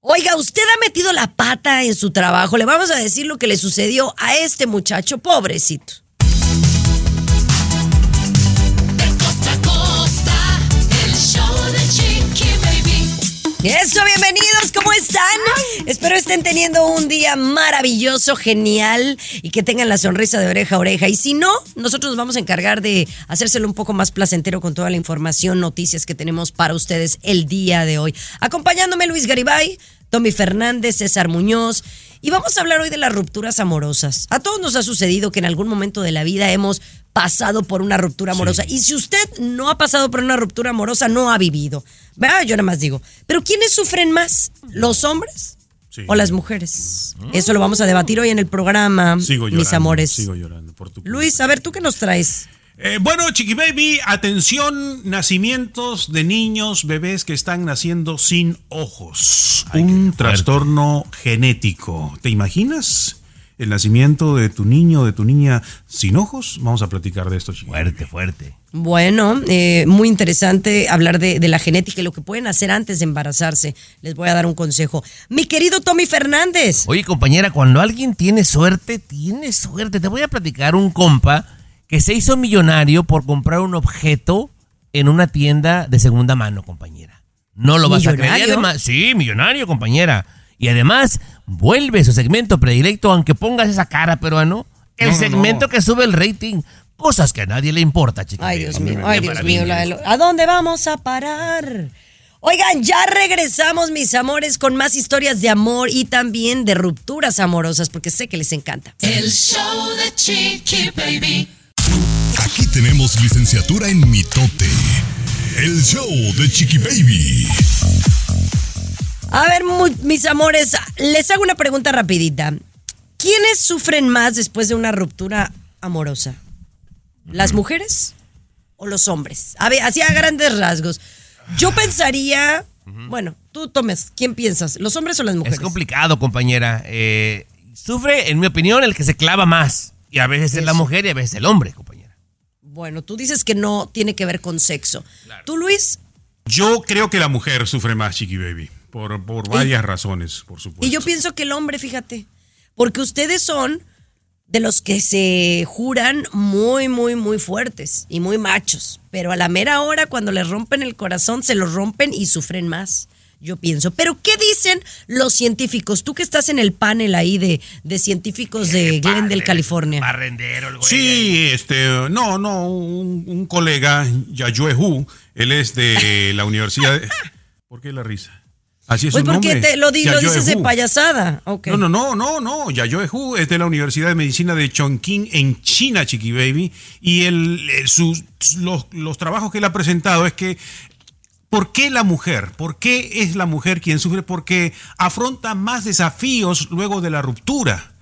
Oiga, usted ha metido la pata en su trabajo. Le vamos a decir lo que le sucedió a este muchacho, pobrecito. Eso, bienvenidos, ¿cómo están? Espero estén teniendo un día maravilloso, genial y que tengan la sonrisa de oreja a oreja. Y si no, nosotros nos vamos a encargar de hacérselo un poco más placentero con toda la información, noticias que tenemos para ustedes el día de hoy. Acompañándome Luis Garibay, Tommy Fernández, César Muñoz. Y vamos a hablar hoy de las rupturas amorosas. A todos nos ha sucedido que en algún momento de la vida hemos pasado por una ruptura amorosa. Y si usted no ha pasado por una ruptura amorosa, no ha vivido. ¿Verdad? Yo nada más digo. Pero ¿quiénes sufren más? ¿Los hombres? o las mujeres. Eso lo vamos a debatir hoy en el programa, Sigo llorando, mis amores. Sigo llorando por tu. Luis, a ver, ¿tú qué nos traes? Eh, bueno, Chiqui Baby, atención, nacimientos de niños, bebés que están naciendo sin ojos. Un trastorno genético. ¿Te imaginas? El nacimiento de tu niño o de tu niña sin ojos. Vamos a platicar de esto, Chiqui. Fuerte, fuerte. Bueno, eh, muy interesante hablar de, de la genética y lo que pueden hacer antes de embarazarse. Les voy a dar un consejo. Mi querido Tommy Fernández. Oye, compañera, cuando alguien tiene suerte, tiene suerte. Te voy a platicar un compa que se hizo millonario por comprar un objeto en una tienda de segunda mano, compañera. No lo vas a creer. Sí, millonario, compañera. Y además, vuelve su segmento predilecto, aunque pongas esa cara, peruano. El no, segmento no. que sube el rating. Cosas que a nadie le importa, chicos. Ay, Dios mío, ay, Dios mío. la de lo- ¿A dónde vamos a parar? Oigan, ya regresamos, mis amores, con más historias de amor y también de rupturas amorosas, porque sé que les encanta. El show de Chiqui Baby. Aquí tenemos licenciatura en mitote. El show de Chiqui Baby. A ver, mis amores, les hago una pregunta rapidita. ¿Quiénes sufren más después de una ruptura amorosa? ¿Las mujeres o los hombres? A ver, así a grandes rasgos. Yo pensaría, bueno, tú tomes, ¿quién piensas? ¿Los hombres o las mujeres? Es complicado, compañera. Eh, sufre, en mi opinión, el que se clava más. Y a veces es la mujer y a veces el hombre, compañera. Bueno, tú dices que no tiene que ver con sexo. ¿Tú, Luis? Yo creo que la mujer sufre más, Chiqui Baby. Por, por varias razones, por supuesto. Y yo pienso que el hombre, fíjate, porque ustedes son de los que se juran muy, muy, muy fuertes y muy machos, pero a la mera hora cuando les rompen el corazón se lo rompen y sufren más. Yo pienso, pero ¿qué dicen los científicos? Tú que estás en el panel ahí de, de científicos de Glendale, California. Barrendero, el güey. Sí, este, no, no, un, un colega, Yayue Hu, él es de la universidad. de- ¿Por qué la risa? Así es Pues su porque nombre. te lo, di- lo dices de payasada. Ok. No, no, no, no, no. Yayue Hu es de la Universidad de Medicina de Chongqing en China, Chiqui Baby. Y el, eh, sus- los, los trabajos que él ha presentado es que ¿Por qué la mujer? ¿Por qué es la mujer quien sufre? Porque afronta más desafíos luego de la ruptura.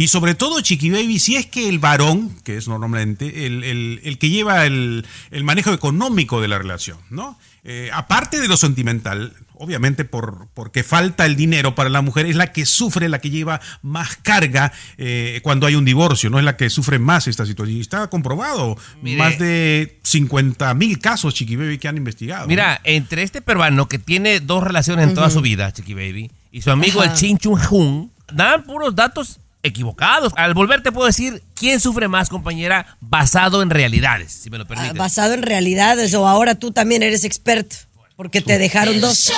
Y sobre todo, Chiqui Baby, si es que el varón, que es normalmente el, el- el que lleva el, el manejo económico de la relación, ¿no? Eh, aparte de lo sentimental, obviamente por, porque falta el dinero para la mujer, es la que sufre, la que lleva más carga eh, cuando hay un divorcio, ¿no? Es la que sufre más esta situación. Y está comprobado, Mire. más de 50 mil casos, Chiqui Baby, que han investigado. ¿no? Mira, entre este peruano que tiene dos relaciones en toda su vida, Chiqui Baby, y su amigo Ajá. el Chin Chun Jun, dan puros datos equivocados. Al volver te puedo decir quién sufre más, compañera, basado en realidades, si me lo Ah, permites. basado en realidades, o ahora tú también eres experto, porque te dejaron dos.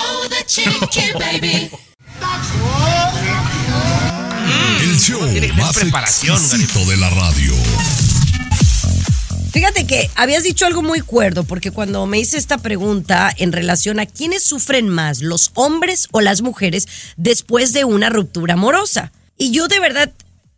El show tener más preparación, de la radio. Fíjate que habías dicho algo muy cuerdo, porque cuando me hice esta pregunta en relación a quiénes sufren más, los hombres o las mujeres, después de una ruptura amorosa. Y yo de verdad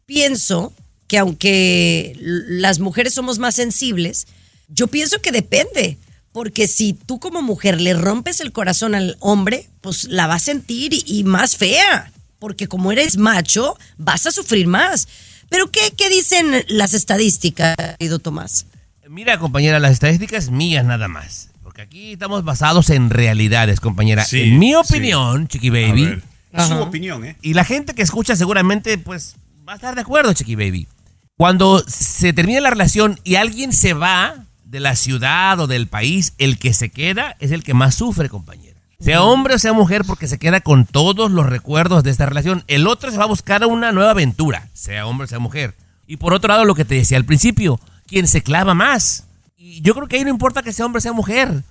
pienso que aunque las mujeres somos más sensibles, yo pienso que depende. porque si tú como mujer le rompes el corazón al hombre, pues la va a sentir y, y más fea, porque como eres macho, vas a sufrir más. Pero ¿qué, qué dicen las estadísticas, querido Tomás? Mira, compañera, las estadísticas mías nada más. Porque aquí estamos basados en realidades, compañera. Sí, en mi sí. opinión, Chiqui Baby, ver, Su opinión, ¿eh? y la gente que escucha seguramente, pues, va a estar de acuerdo, Chiqui Baby. Cuando se termina la relación y alguien se va de la ciudad o del país, el que se queda es el que más sufre, compañera. Sea hombre o sea mujer, porque se queda con todos los recuerdos de esta relación. El otro se va a buscar una nueva aventura, sea hombre o sea mujer. Y por otro lado, lo que te decía al principio, quien se clava más. Y yo creo que ahí no importa que sea hombre o sea mujer.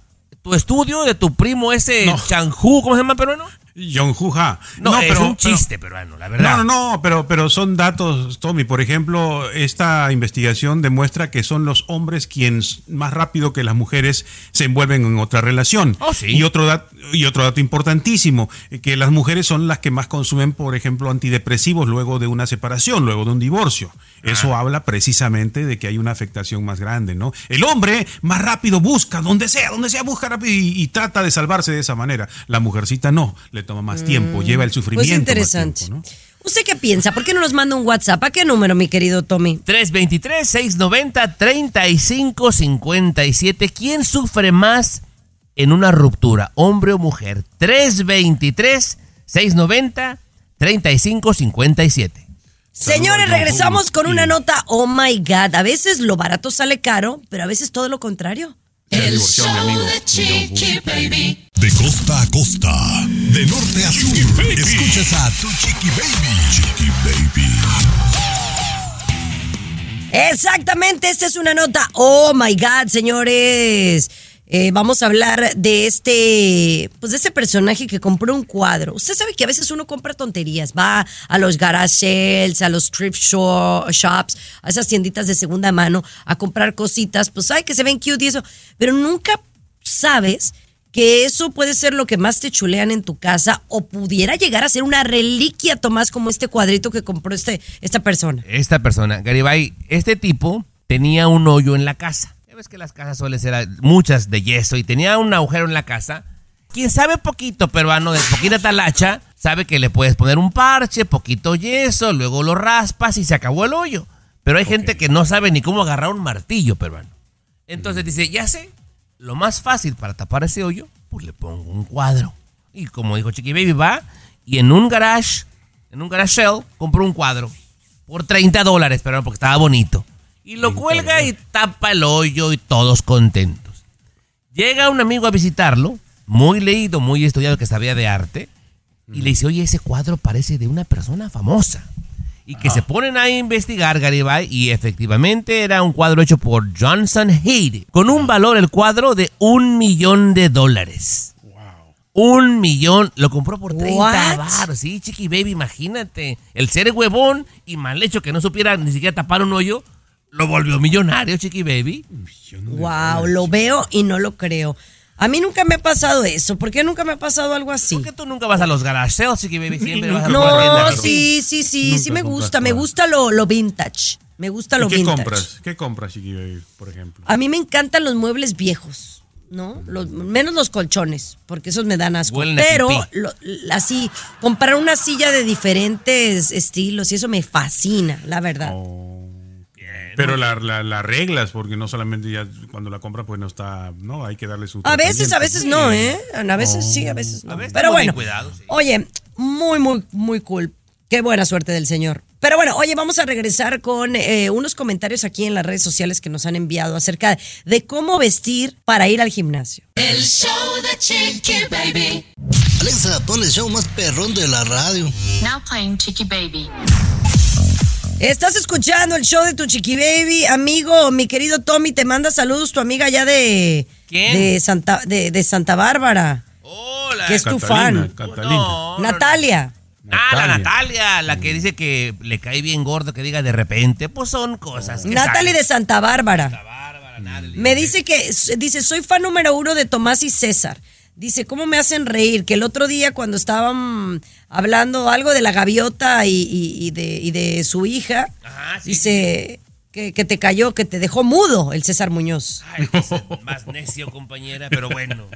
Tu estudio de tu primo ese No. Chanjú, ¿cómo se llama peruano? John Juja. No, es un chiste peruano, la verdad. No, no, no, pero, pero son datos, Tommy. Por ejemplo, esta investigación demuestra que son los hombres quienes más rápido que las mujeres se envuelven en otra relación. Oh, sí. Y otro, dat- y otro dato importantísimo, que las mujeres son las que más consumen, por ejemplo, antidepresivos luego de una separación, luego de un divorcio. Eso habla precisamente de que hay una afectación más grande, ¿no? El hombre más rápido busca, donde sea, donde sea, busca rápido y, y trata de salvarse de esa manera. La mujercita no, le toma más tiempo, lleva el sufrimiento. Pues más interesante. tiempo, ¿no? ¿Usted qué piensa? ¿Por qué no nos manda un WhatsApp? ¿A qué número, mi querido Tommy? 323-690-3557. ¿Quién sufre más en una ruptura, hombre o mujer? 323-690-3557. Señores, regresamos con una nota. Oh my God. A veces lo barato sale caro, pero a veces todo lo contrario. Se mi show amigo, de mi John Chiqui Baby. De costa a costa, de norte a sur, escuchas a tu chiqui baby. Chiqui baby. Exactamente, esta es una nota. Oh my God, señores. Eh, vamos a hablar de este, pues de este personaje que compró un cuadro. Usted sabe que a veces uno compra tonterías, va a los garage a los thrift sho- shops, a esas tienditas de segunda mano a comprar cositas, pues ay que se ven cute y eso, pero nunca sabes que eso puede ser lo que más te chulean en tu casa o pudiera llegar a ser una reliquia, Tomás, como este cuadrito que compró este, esta persona. Esta persona, Garibay, este tipo tenía un hoyo en la casa. Ves que las casas suelen ser muchas de yeso y tenía un agujero en la casa. Quien sabe poquito peruano, de poquita talacha, sabe que le puedes poner un parche, poquito yeso, luego lo raspas y se acabó el hoyo. Pero hay gente que no sabe ni cómo agarrar un martillo peruano. Entonces dice, ya sé, lo más fácil para tapar ese hoyo, pues le pongo un cuadro. Y como dijo Chiqui Baby, va y en un garage, en un garage sale, compró un cuadro por 30 dólares, pero porque estaba bonito. Y lo cuelga y tapa el hoyo y todos contentos. Llega un amigo a visitarlo, muy leído, muy estudiado, que sabía de arte, y le dice, oye, ese cuadro parece de una persona famosa. Y que se ponen a investigar, Garibay, y efectivamente era un cuadro hecho por Johnson Hayde, con un valor el cuadro de un millón de dólares. Un millón, lo compró por 30 What? baros. Sí, Chiqui Baby, imagínate. El ser huevón y mal hecho que no supiera ni siquiera tapar un hoyo, lo volvió millonario, Chiqui Baby. Wow, lo veo y no lo creo. A mí nunca me ha pasado eso. ¿Por qué nunca me ha pasado algo así? ¿Por qué tú nunca vas a los garage sales, Chiqui Baby? Siempre vas a tienda No, sí, sí, sí, Nunca sí me gusta. Me gusta lo, lo vintage. Me gusta lo ¿Y qué vintage. compras? ¿Qué compras, Chiqui Baby, por ejemplo? A mí me encantan los muebles viejos, ¿no? Los, menos los colchones, porque esos me dan asco. Pero lo- así, comprar una silla de diferentes estilos y eso me fascina, la verdad. Oh. Pero la, la, la reglas, porque no solamente ya cuando la compra, pues no está, no, hay que darle su. A veces, a veces no, ¿eh? A veces sí, a veces no. A veces Pero bueno, sí. oye, muy, muy, muy cool. Qué buena suerte del señor. Pero bueno, oye, vamos a regresar con eh, unos comentarios aquí en las redes sociales que nos han enviado acerca de cómo vestir para ir al gimnasio. El show de Chiqui Baby. Alexa, pon el show más perrón de la radio. Now playing Chicky Baby. Estás escuchando el show de tu chiqui baby, amigo, mi querido Tommy, te manda saludos tu amiga allá de ¿Quién? de Santa de, de Santa Bárbara, Hola. que es tu fan. Catalina. No, Natalia. Ah, la Natalia. Natalia, la que dice que le cae bien gordo que diga de repente. Pues son cosas que Natalie de. Santa Bárbara. Bárbara, Natalie. Me dice que, dice, soy fan número uno de Tomás y César. Dice, ¿cómo me hacen reír? Que el otro día cuando estaban hablando algo de la gaviota y, y- y de, y de su hija, Ajá, sí, dice, que, que te cayó, que te dejó mudo el César Muñoz. Ay, más necio, compañera, pero bueno.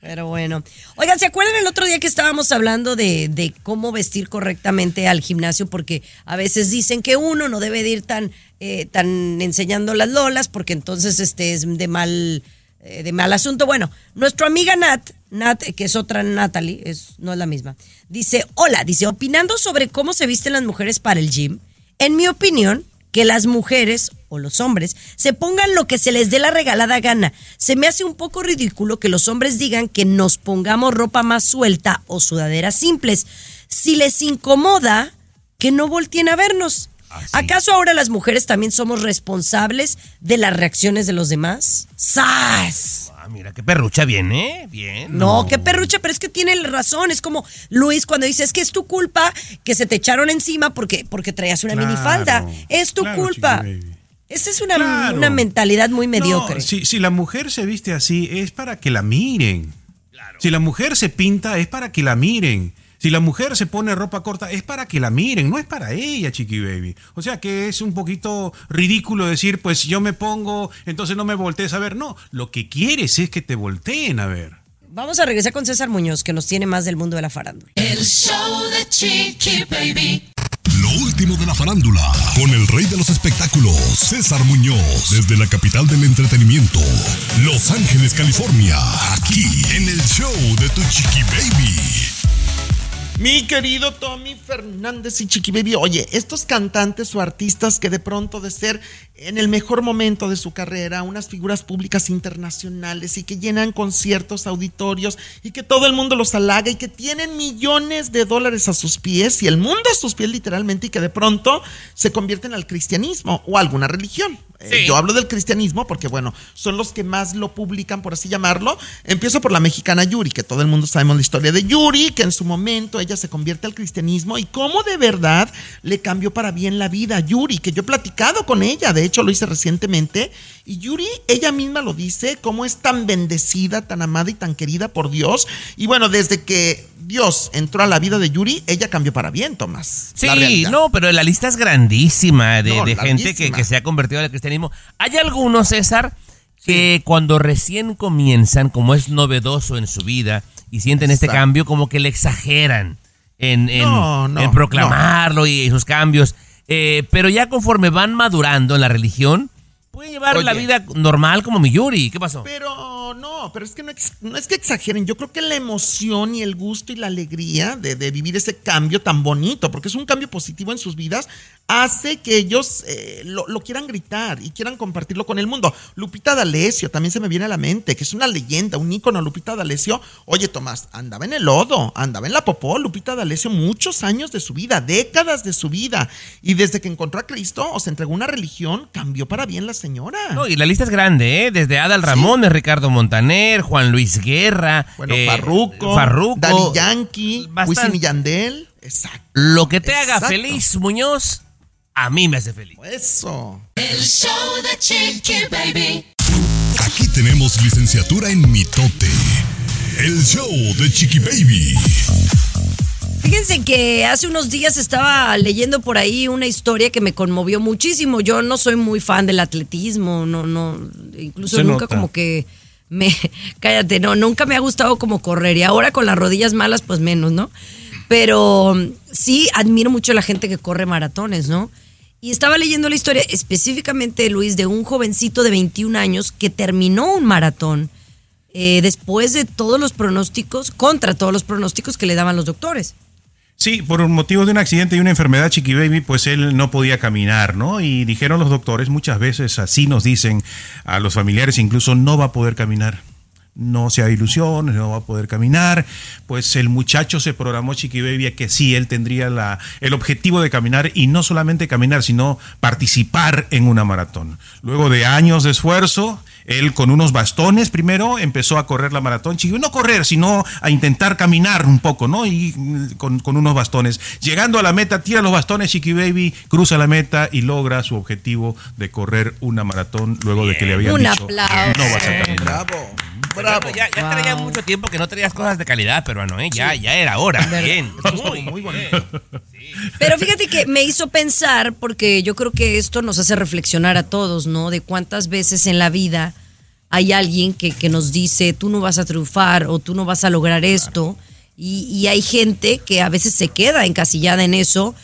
Pero bueno. Oigan, ¿se acuerdan el otro día que estábamos hablando de, de cómo vestir correctamente al gimnasio? Porque a veces dicen que uno no debe de ir tan, eh, tan enseñando las lolas, porque entonces este es de mal, eh, de mal asunto. Bueno, nuestra amiga Nat, Nat, que es otra Natalie, es, no es la misma, dice, hola, dice, opinando sobre cómo se visten las mujeres para el gym, en mi opinión, que las mujeres o los hombres se pongan lo que se les dé la regalada gana. Se me hace un poco ridículo que los hombres digan que nos pongamos ropa más suelta o sudaderas simples. Si les incomoda, que no volteen a vernos. ¿Acaso ahora las mujeres también somos responsables de las reacciones de los demás? ¡Sas! Ah, mira, qué perrucha viene, ¿eh? Bien. No, qué perrucha, pero es que tiene razón. Es como Luis cuando dice, es que es tu culpa que se te echaron encima porque, porque traías una Claro, minifalda. Es tu claro, culpa. Esa es una, Claro. una mentalidad muy No, mediocre. si, si la mujer se viste así, es para que la miren. Si la mujer se pinta, es para que la miren. Si la mujer se pone ropa corta, es para que la miren, no es para ella, Chiqui Baby. O sea que es un poquito ridículo decir, pues yo me pongo, entonces no me voltees a ver. No, lo que quieres es que te volteen a ver. Vamos a regresar con César Muñoz, que nos tiene más del mundo de la farándula. El show de Chiqui Baby. Lo último de la farándula, con el rey de los espectáculos, César Muñoz, desde la capital del entretenimiento, Los Ángeles, California, aquí en el show de Tu Chiqui Baby. Mi querido Tommy Fernández y Chiqui Baby, oye, estos cantantes o artistas que de pronto de ser en el mejor momento de su carrera, unas figuras públicas internacionales y que llenan conciertos, auditorios y que todo el mundo los halaga y que tienen millones de dólares a sus pies y el mundo a sus pies literalmente y que de pronto se convierten al cristianismo o a alguna religión. Eh. Yo hablo del cristianismo porque, bueno, son los que más lo publican, por así llamarlo. Empiezo por la mexicana Yuri, que todo el mundo sabemos la historia de Yuri, que en su momento ella se convierte al cristianismo y cómo de verdad le cambió para bien la vida a Yuri, que yo he platicado con ella, de hecho lo hice recientemente. Y Yuri, ella misma lo dice, cómo es tan bendecida, tan amada y tan querida por Dios. Y bueno, desde que Dios entró a la vida de Yuri, ella cambió para bien, Tomás. Sí, no, pero la lista es grandísima de, No, de gente que, se ha convertido al cristianismo. Hay algunos, César, que cuando recién comienzan, como es novedoso en su vida, y sienten este cambio, como que le exageran en, en- No, no, en proclamarlo y sus cambios. Eh, pero ya conforme van madurando en la religión, pueden llevar la vida normal como mi Yuri. ¿Qué pasó? Pero no, pero es que no, es que exageren. Yo creo que la emoción y el gusto y la alegría de, de vivir ese cambio tan bonito, porque es un cambio positivo en sus vidas, hace que ellos eh, lo, lo quieran gritar y quieran compartirlo con el mundo. Lupita D'Alessio también se me viene a la mente, que es una leyenda, un ícono. Lupita D'Alessio, oye Tomás, andaba en el lodo, andaba en la popó. Lupita D'Alessio muchos años de su vida, décadas de su vida, y desde que encontró a Cristo o se entregó una religión, cambió para bien la señora. No, y la lista es grande, ¿eh? Desde Adal Ramones, Ricardo Montaner, Juan Luis Guerra, Bueno, eh, Farruko, Farruko, Daddy Yankee. Wisin y Yandel. Exacto. Lo que te haga feliz, Muñoz, a mí me hace feliz. Eso. El show de Chiqui Baby. Aquí tenemos licenciatura en mitote. El show de Chiqui Baby. Fíjense que hace unos días estaba leyendo por ahí una historia que me conmovió muchísimo. Yo no soy muy fan del atletismo, no, no, incluso Se nunca nota. como que me, cállate, no, nunca me ha gustado como correr y ahora con las rodillas malas pues menos, ¿no? Pero sí admiro mucho a la gente que corre maratones, ¿no? Y estaba leyendo la historia específicamente, Luis, de un jovencito de 21 años que terminó un maratón eh, después de todos los pronósticos, contra todos los pronósticos que le daban los doctores. Sí, por un motivo de un accidente y una enfermedad, Chiqui Baby, pues él no podía caminar, ¿no? Y dijeron los doctores, muchas veces así nos dicen a los familiares, incluso no va a poder caminar. No se ha ilusiones, no va a poder caminar. Pues el muchacho se programó, Chiqui Baby, a que sí, él tendría la, el objetivo de caminar y no solamente caminar, sino participar en una maratón. Luego de años de esfuerzo, él con unos bastones primero empezó a correr la maratón, Chiqui, no correr, sino a intentar caminar un poco, ¿no? Y mm, con, con unos bastones. Llegando a la meta, tira los bastones, Chiqui Baby, cruza la meta y logra su objetivo de correr una maratón luego de que le habían Un dicho, aplauso. no vas a caminar. Bravo. Bravo. Ya, ya traía mucho tiempo que no traías cosas de calidad, peruano, ¿eh? Ya, ya era hora. Bien. Estuvo muy bonito. Pero fíjate que me hizo pensar, porque yo creo que esto nos hace reflexionar a todos, ¿no? De cuántas veces en la vida hay alguien que, que nos dice, tú no vas a triunfar o tú no vas a lograr esto. Y, y hay gente que a veces se queda encasillada en eso.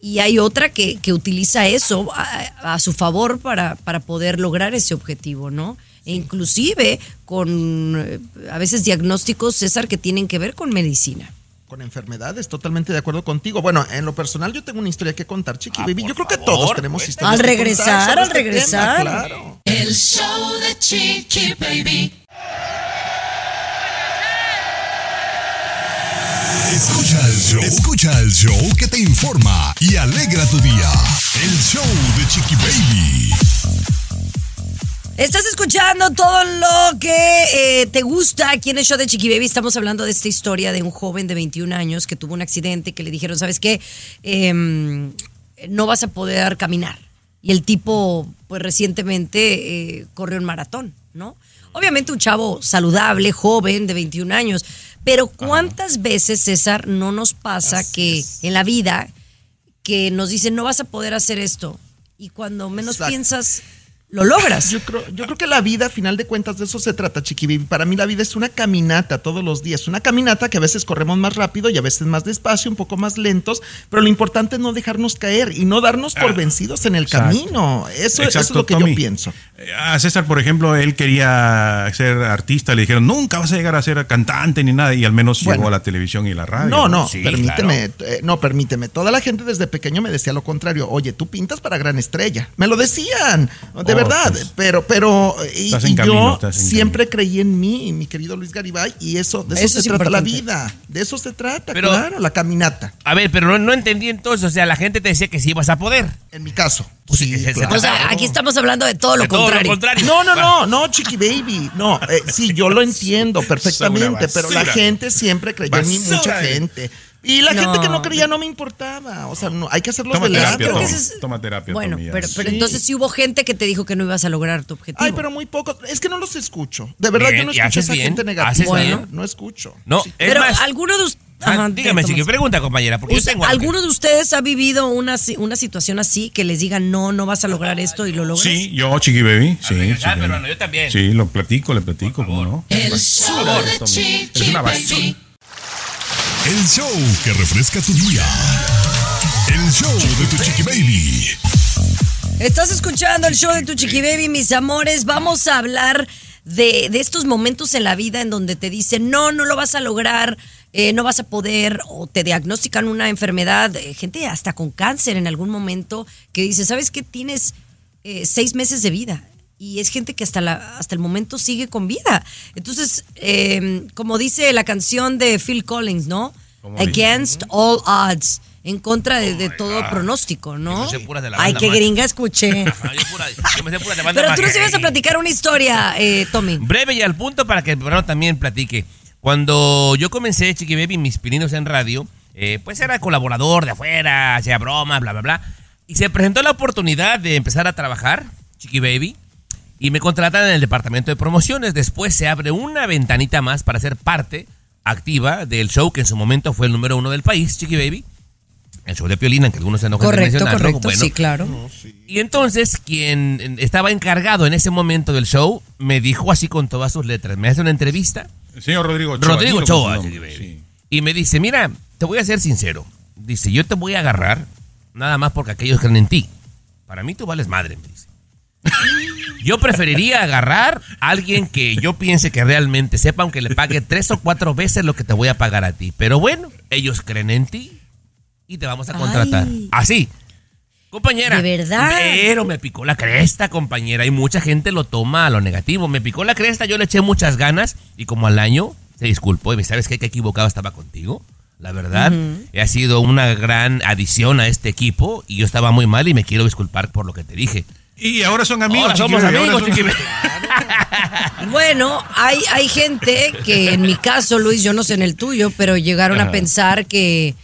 Y hay otra que, que utiliza eso a, a su favor para, para poder lograr ese objetivo, ¿no? Inclusive con eh, a veces diagnósticos, César, que tienen que ver con medicina. Con enfermedades, totalmente de acuerdo contigo. Bueno, en lo personal yo tengo una historia que contar, Chiqui Ah, Baby. Yo creo que todos tenemos historias Al que contar regresar, sobre al este tema, regresar. claro. El show de Chiqui Baby. Escucha el show. Escucha el show que te informa y alegra tu día. El show de Chiqui Baby. Estás escuchando todo lo que eh, te gusta aquí en el show de Chiqui Baby. Estamos hablando de esta historia de un joven de 21 años que tuvo un accidente que le dijeron, ¿sabes qué? Em, no vas a poder caminar. Y el tipo, pues recientemente eh, corrió un maratón, ¿no? Obviamente un chavo saludable, joven, de 21 años. Pero ¿cuántas veces, César, no nos pasa Así que es. en la vida que nos dicen, no vas a poder hacer esto? Y cuando menos Exacto. piensas, lo logras. Yo creo, yo creo que la vida, a final de cuentas, de eso se trata, Chiqui Baby. Para mí la vida es una caminata todos los días. Una caminata que a veces corremos más rápido y a veces más despacio, un poco más lentos, pero lo importante es no dejarnos caer y no darnos por Ah, vencidos en el exacto. camino. Eso, eso es lo que Tommy. yo pienso. Eh, A César, por ejemplo, él quería ser artista, le dijeron, nunca vas a llegar a ser cantante ni nada, y al menos Bueno. llegó a la televisión y la radio. No, no, Sí, permíteme, eh, no, permíteme. Toda la gente desde pequeño me decía lo contrario. Oye, tú pintas para gran estrella. Me lo decían, de Oh, verdad. pues. pero, pero, y, Estás en y camino, yo estás en siempre creí en mí, mi querido Luis Garibay, y eso, de eso, Eso se es trata la importante. vida. De eso se trata, Pero- claro, la caminata. A ver, pero no, no entendí entonces. O sea, la gente te decía que sí ibas a poder. En mi caso. Pues sí, se O sea, aquí estamos hablando de todo lo De todo contrario. lo contrario. No, no, no, no, Chiqui Baby. No, eh, sí, yo lo entiendo perfectamente, pero la gente siempre creyó en mí, mucha gente. Y la No. gente que no creía no me importaba. O sea, no, hay que hacerlos Toma de terapia, es- Toma terapia, Bueno, pero, pero Sí. entonces sí hubo gente que te dijo que no ibas a lograr tu objetivo. Ay, pero muy pocos. Es que no los escucho. De verdad, Bien, yo no escucho a haces esa bien, gente haces negativa. bien. No, escucho. No, Sí. es pero más. alguno de ustedes. Ah, dígame, chiqui, pregunta, compañera, porque yo tengo. ¿Alguno de ustedes ha vivido una, una situación así que les digan no, no vas a lograr esto y lo logras? Sí, yo, Chiqui Baby. Sí, ver, sí, ah, Baby. peruano, yo también. Sí, lo platico, le platico, ¿cómo no? El show de Es Chiqui una basura. El show que refresca tu día. El show de tu Chiqui Baby. Estás escuchando el show de tu Chiqui Baby, mis amores. Vamos a hablar de, de estos momentos en la vida en donde te dicen, no, no lo vas a lograr, eh, no vas a poder, o te diagnostican una enfermedad, eh, gente hasta con cáncer en algún momento, que dice, ¿sabes qué? Tienes eh, seis meses de vida. Y es gente que hasta, la, hasta el momento sigue con vida. Entonces, como dice la canción de Phil Collins, ¿no? Against all odds. En contra de, de todo pronóstico, ¿no? Yo puras de la Ay, banda qué macho. gringa escuché. Yo, pura- yo me sé pura de banda Pero tú nos ibas a platicar una historia, eh, Tommy. Breve y al punto para que el programa también platique. Cuando yo comencé Chiqui Baby, mis pininos en radio, eh, pues era colaborador de afuera, hacía bromas, bla, bla, bla. Y se presentó la oportunidad de empezar a trabajar, Chiqui Baby, y me contratan en el departamento de promociones. Después se abre una ventanita más para ser parte activa del show que en su momento fue el número uno del país, Chiqui Baby. El show de Piolina, que algunos se enojan de Correcto, mencionarlo. correcto, Bueno, sí, claro. y entonces quien estaba encargado en ese momento del show me dijo así con todas sus letras, me hace una entrevista El señor Rodrigo Ochoa. Rodrigo nombre, Chiqui Baby. sí. y me dice, mira, te voy a ser sincero, dice, yo te voy a agarrar nada más porque aquellos creen en ti. Para mí tú vales madre, me dice. Yo preferiría agarrar a alguien que yo piense que realmente sepa, aunque le pague tres o cuatro veces lo que te voy a pagar a ti. Pero bueno, ellos creen en ti y te vamos a contratar. Ay. Así. Compañera. ¿De verdad? Pero me picó la cresta, compañera. Y mucha gente lo toma a lo negativo. Me picó la cresta, yo le eché muchas ganas. Y como al año, se disculpó. Y me sabes que equivocado estaba contigo. La verdad, ha sido una gran adición a este equipo. Y yo estaba muy mal y me quiero disculpar por lo que te dije. Y ahora son amigos, Ahora somos amigos, ahora son-. Bueno, hay, hay gente que en mi caso, Luis, yo no sé en el tuyo, pero llegaron a pensar que,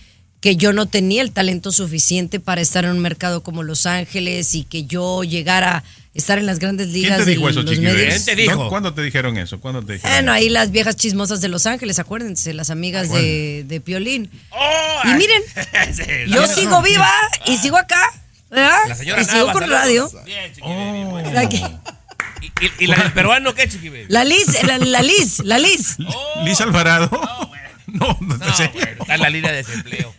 que yo no tenía el talento suficiente para estar en un mercado como Los Ángeles y que yo llegara estar en las grandes ligas. ¿Quién te dijo eso, Chiqui? ¿Quién te dijo? ¿Cuándo- ¿Cuándo te dijeron eso? ¿Cuándo te dijeron Bueno, eso? ahí las viejas chismosas de Los Ángeles, acuérdense, las amigas de, de Piolín. Oh, Y miren, yo sigo viva y sigo acá, ¿verdad? La señora Y sigo Nava, con radio. Bien, Chiqui Baby, bueno. Que- ¿Y, y- y la del peruano qué, Chiqui Baby? la Liz, la, la Liz, la Liz. Liz Alvarado. No, no, No, sé. bueno, está en la línea de desempleo.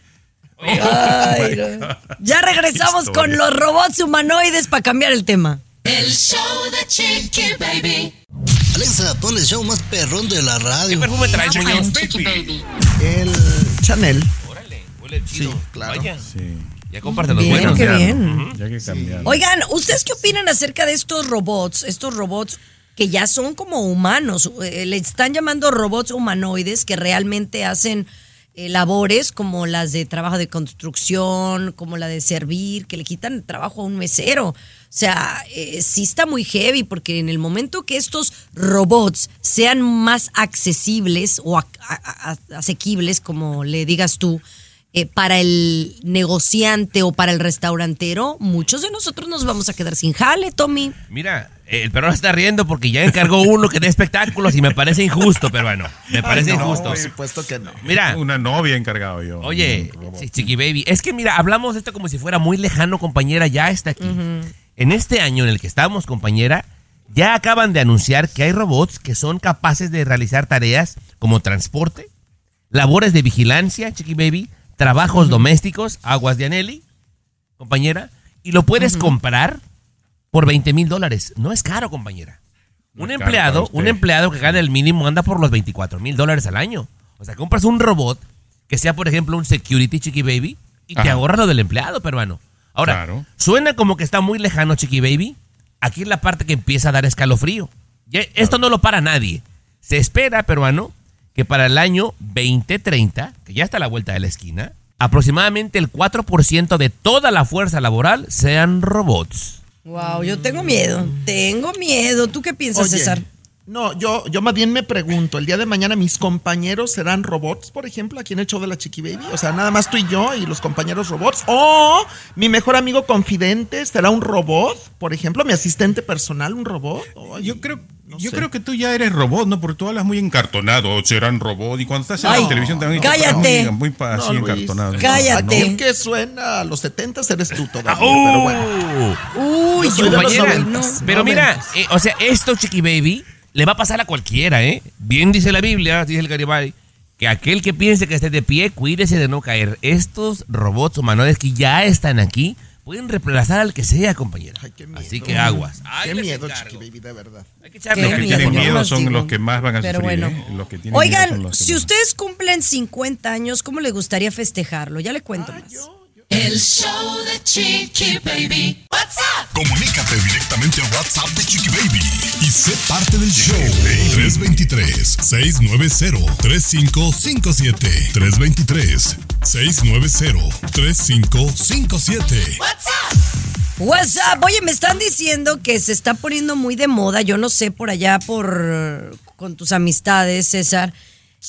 Oye, Ay, no. Ya regresamos Qué con los robots humanoides para cambiar el tema. El show de Chiqui Baby. Alexa, pon el show más perrón de la ¿Qué radio. perfume traes, Baby. El Chanel. Órale, huele chido. Sí, claro. Vaya, Sí. Ya comparte los buenos. qué bien. Ya que. Oigan, ¿ustedes qué opinan acerca de estos robots? Estos robots que ya son como humanos. eh, le están llamando robots humanoides que realmente hacen eh, labores como las de trabajo de construcción, como la de servir, que le quitan trabajo a un mesero. O sea, eh, sí está muy heavy porque en el momento que estos robots sean más accesibles o a- a- a- asequibles, como le digas tú, eh, para el negociante o para el restaurantero, muchos de nosotros nos vamos a quedar sin jale, Tommy. Mira, eh, el peruano está riendo porque ya encargó uno que dé espectáculos y me parece injusto, peruano. Me parece Ay, no, injusto. Por supuesto que no. Mira, Una novia encargado yo. Oye, Chiqui Baby, es que mira, hablamos de esto como si fuera muy lejano, compañera, ya está aquí. En este año en el que estamos, compañera, ya acaban de anunciar que hay robots que son capaces de realizar tareas como transporte, labores de vigilancia, Chiqui Baby, trabajos domésticos, aguas de Aneli, compañera, y lo puedes comprar por 20 mil dólares. No es caro, compañera. No Un empleado, un empleado que gana el mínimo anda por los 24 mil dólares al año. O sea, compras un robot que sea, por ejemplo, un security chiqui baby y te ahorras lo del empleado, peruano. Ahora, Claro. suena como que está muy lejano chiqui baby. Aquí es la parte que empieza a dar escalofrío. Esto no lo para nadie. Se espera, peruano, que para el año 2030, que ya está a la vuelta de la esquina, aproximadamente el 4% de toda la fuerza laboral sean robots. Wow, yo tengo miedo, tengo miedo. ¿Tú qué piensas, Oye, César? No, yo, yo más bien me pregunto, el día de mañana mis compañeros serán robots, por ejemplo, aquí en el show de la Chiqui Baby. O sea, nada más tú y yo y los compañeros robots. O mi mejor amigo confidente será un robot, por ejemplo, mi asistente personal, un robot. Oye, Yo creo, no yo sé. creo que tú ya eres robot, ¿no? Porque tú hablas muy encartonado, serán robot. Y cuando estás en Ay, la televisión también cállate. muy, así No, Luis. encartonado. Cállate. Aquel que suena a los 70 eres tú todavía, ¡Uh! pero bueno. Uy, Yo soy de los compañera, pero mira, eh, o sea, esto, Chiqui Baby, le va a pasar a cualquiera, ¿eh? Bien dice la Biblia, dice el Garibay, que aquel que piense que esté de pie, cuídese de no caer. Estos robots humanoides que ya están aquí pueden reemplazar al que sea, compañera. Ay, qué miedo. Así que aguas. Ay, Qué miedo. Chiqui Baby, de verdad. Hay que echarle Los que Qué tienen miedo, miedo son digo. los que más van a Pero sufrir. bueno. ¿eh? Los que tienen miedo son Oigan, los que si más. ustedes cumplen 50 años, ¿cómo les gustaría festejarlo? Ya le cuento más. El show de Chiqui Baby. What's up? Comunícate directamente a WhatsApp de Chiqui Baby y sé parte del show. 323-690-3557. 323-690-3557. What's up? WhatsApp, oye, me están diciendo que se está poniendo muy de moda, yo no sé por allá por con tus amistades, César,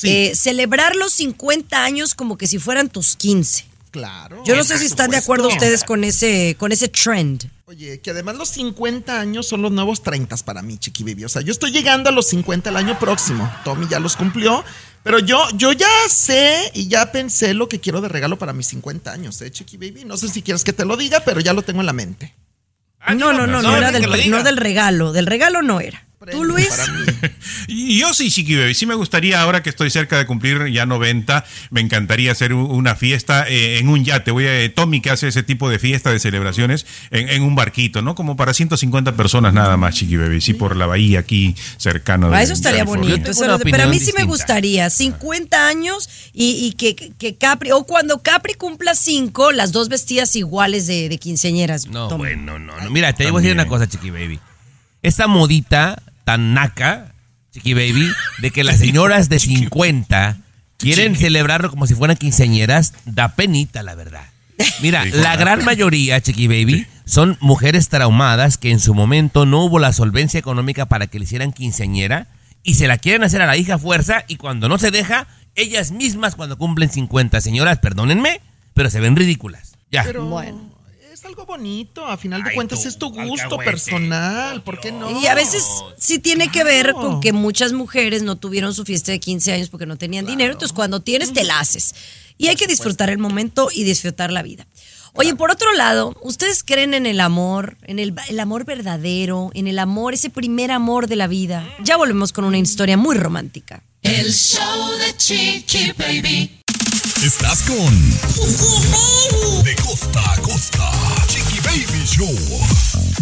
eh, celebrar los 50 años como que si fueran tus 15. Claro. Yo no sé si están de acuerdo supuesto. ustedes con ese con ese trend. Oye, que además los 50 años son los nuevos 30 para mí, Chiqui Baby. O sea, yo estoy llegando a los 50 el año próximo. Tommy ya los cumplió. Pero yo, yo ya sé y ya pensé lo que quiero de regalo para mis 50 años, ¿eh, Chiqui Baby? No sé si quieres que te lo diga, pero ya lo tengo en la mente. No, no, no, no, no, era del, no del regalo, del regalo no era. ¿Tú, Luis? Para mí. Y yo sí, Chiqui Baby, sí me gustaría, ahora que estoy cerca de cumplir ya 90, me encantaría hacer una fiesta eh, en un yate. Voy a Tommy que hace ese tipo de fiesta, de celebraciones, en, en un barquito, ¿no? Como para 150 personas nada más, Chiqui Baby, sí, por la bahía aquí cercano de Ah, eso estaría California. bonito. Eso pero a mí sí me gustaría. 50 años y, y que, que Capri, o cuando Capri cumpla 5, las dos vestidas iguales de, de quinceañeras. No, bueno, no, no. Mira, te voy a decir También. una cosa, Chiqui Baby. Esa modita tan naca, Chiqui Baby, de que las señoras de 50 quieren celebrarlo como si fueran quinceañeras, da penita, la verdad. Mira, la gran mayoría, Chiqui Baby, son mujeres traumadas que en su momento no hubo la solvencia económica para que le hicieran quinceañera y se la quieren hacer a la hija a fuerza y cuando no se deja, ellas mismas cuando cumplen 50, señoras, perdónenme, pero se ven ridículas. Ya. Pero Bueno. Es algo bonito. A final de Ay, cuentas tú, es tu gusto alcahuete. personal. ¿Por qué no? Y a veces sí tiene que ver con que muchas mujeres no tuvieron su fiesta de 15 años porque no tenían dinero. Entonces, cuando tienes, te la haces. Y hay que disfrutar el momento y disfrutar la vida. Oye, por otro lado, ¿ustedes creen en el amor, en el, el amor verdadero, en el amor, ese primer amor de la vida? Ya volvemos con una historia muy romántica. El show de Chiqui Baby. Estás con De costa a costa. Chiqui Baby Show.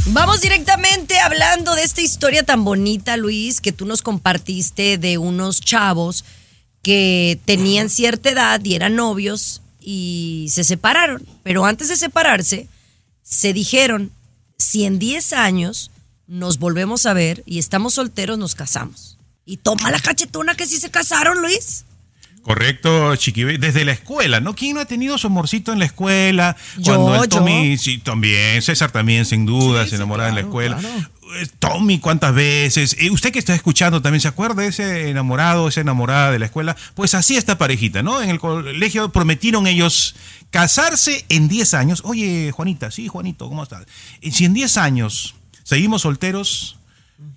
Vamos directamente hablando de esta historia tan bonita, Luis, que tú nos compartiste de unos chavos que tenían cierta edad y eran novios y se separaron. Pero antes de separarse, se dijeron, si en 10 años nos volvemos a ver y estamos solteros, nos casamos. Y toma la cachetona que sí se casaron, Luis. Correcto, Chiqui. Desde la escuela, ¿no? ¿Quién no ha tenido su amorcito en la escuela? Yo, Cuando el yo. Tommy, sí, también, César también, sin duda, se enamoraba en la escuela. Eh, Tommy, ¿cuántas veces? Eh, usted que está escuchando también, ¿se acuerda de ese enamorado, esa enamorada de la escuela? Pues así esta parejita, ¿no? En el colegio prometieron ellos casarse en 10 años. Oye, Juanita, sí, Juanito, ¿cómo estás? Eh, Si en 10 años seguimos solteros,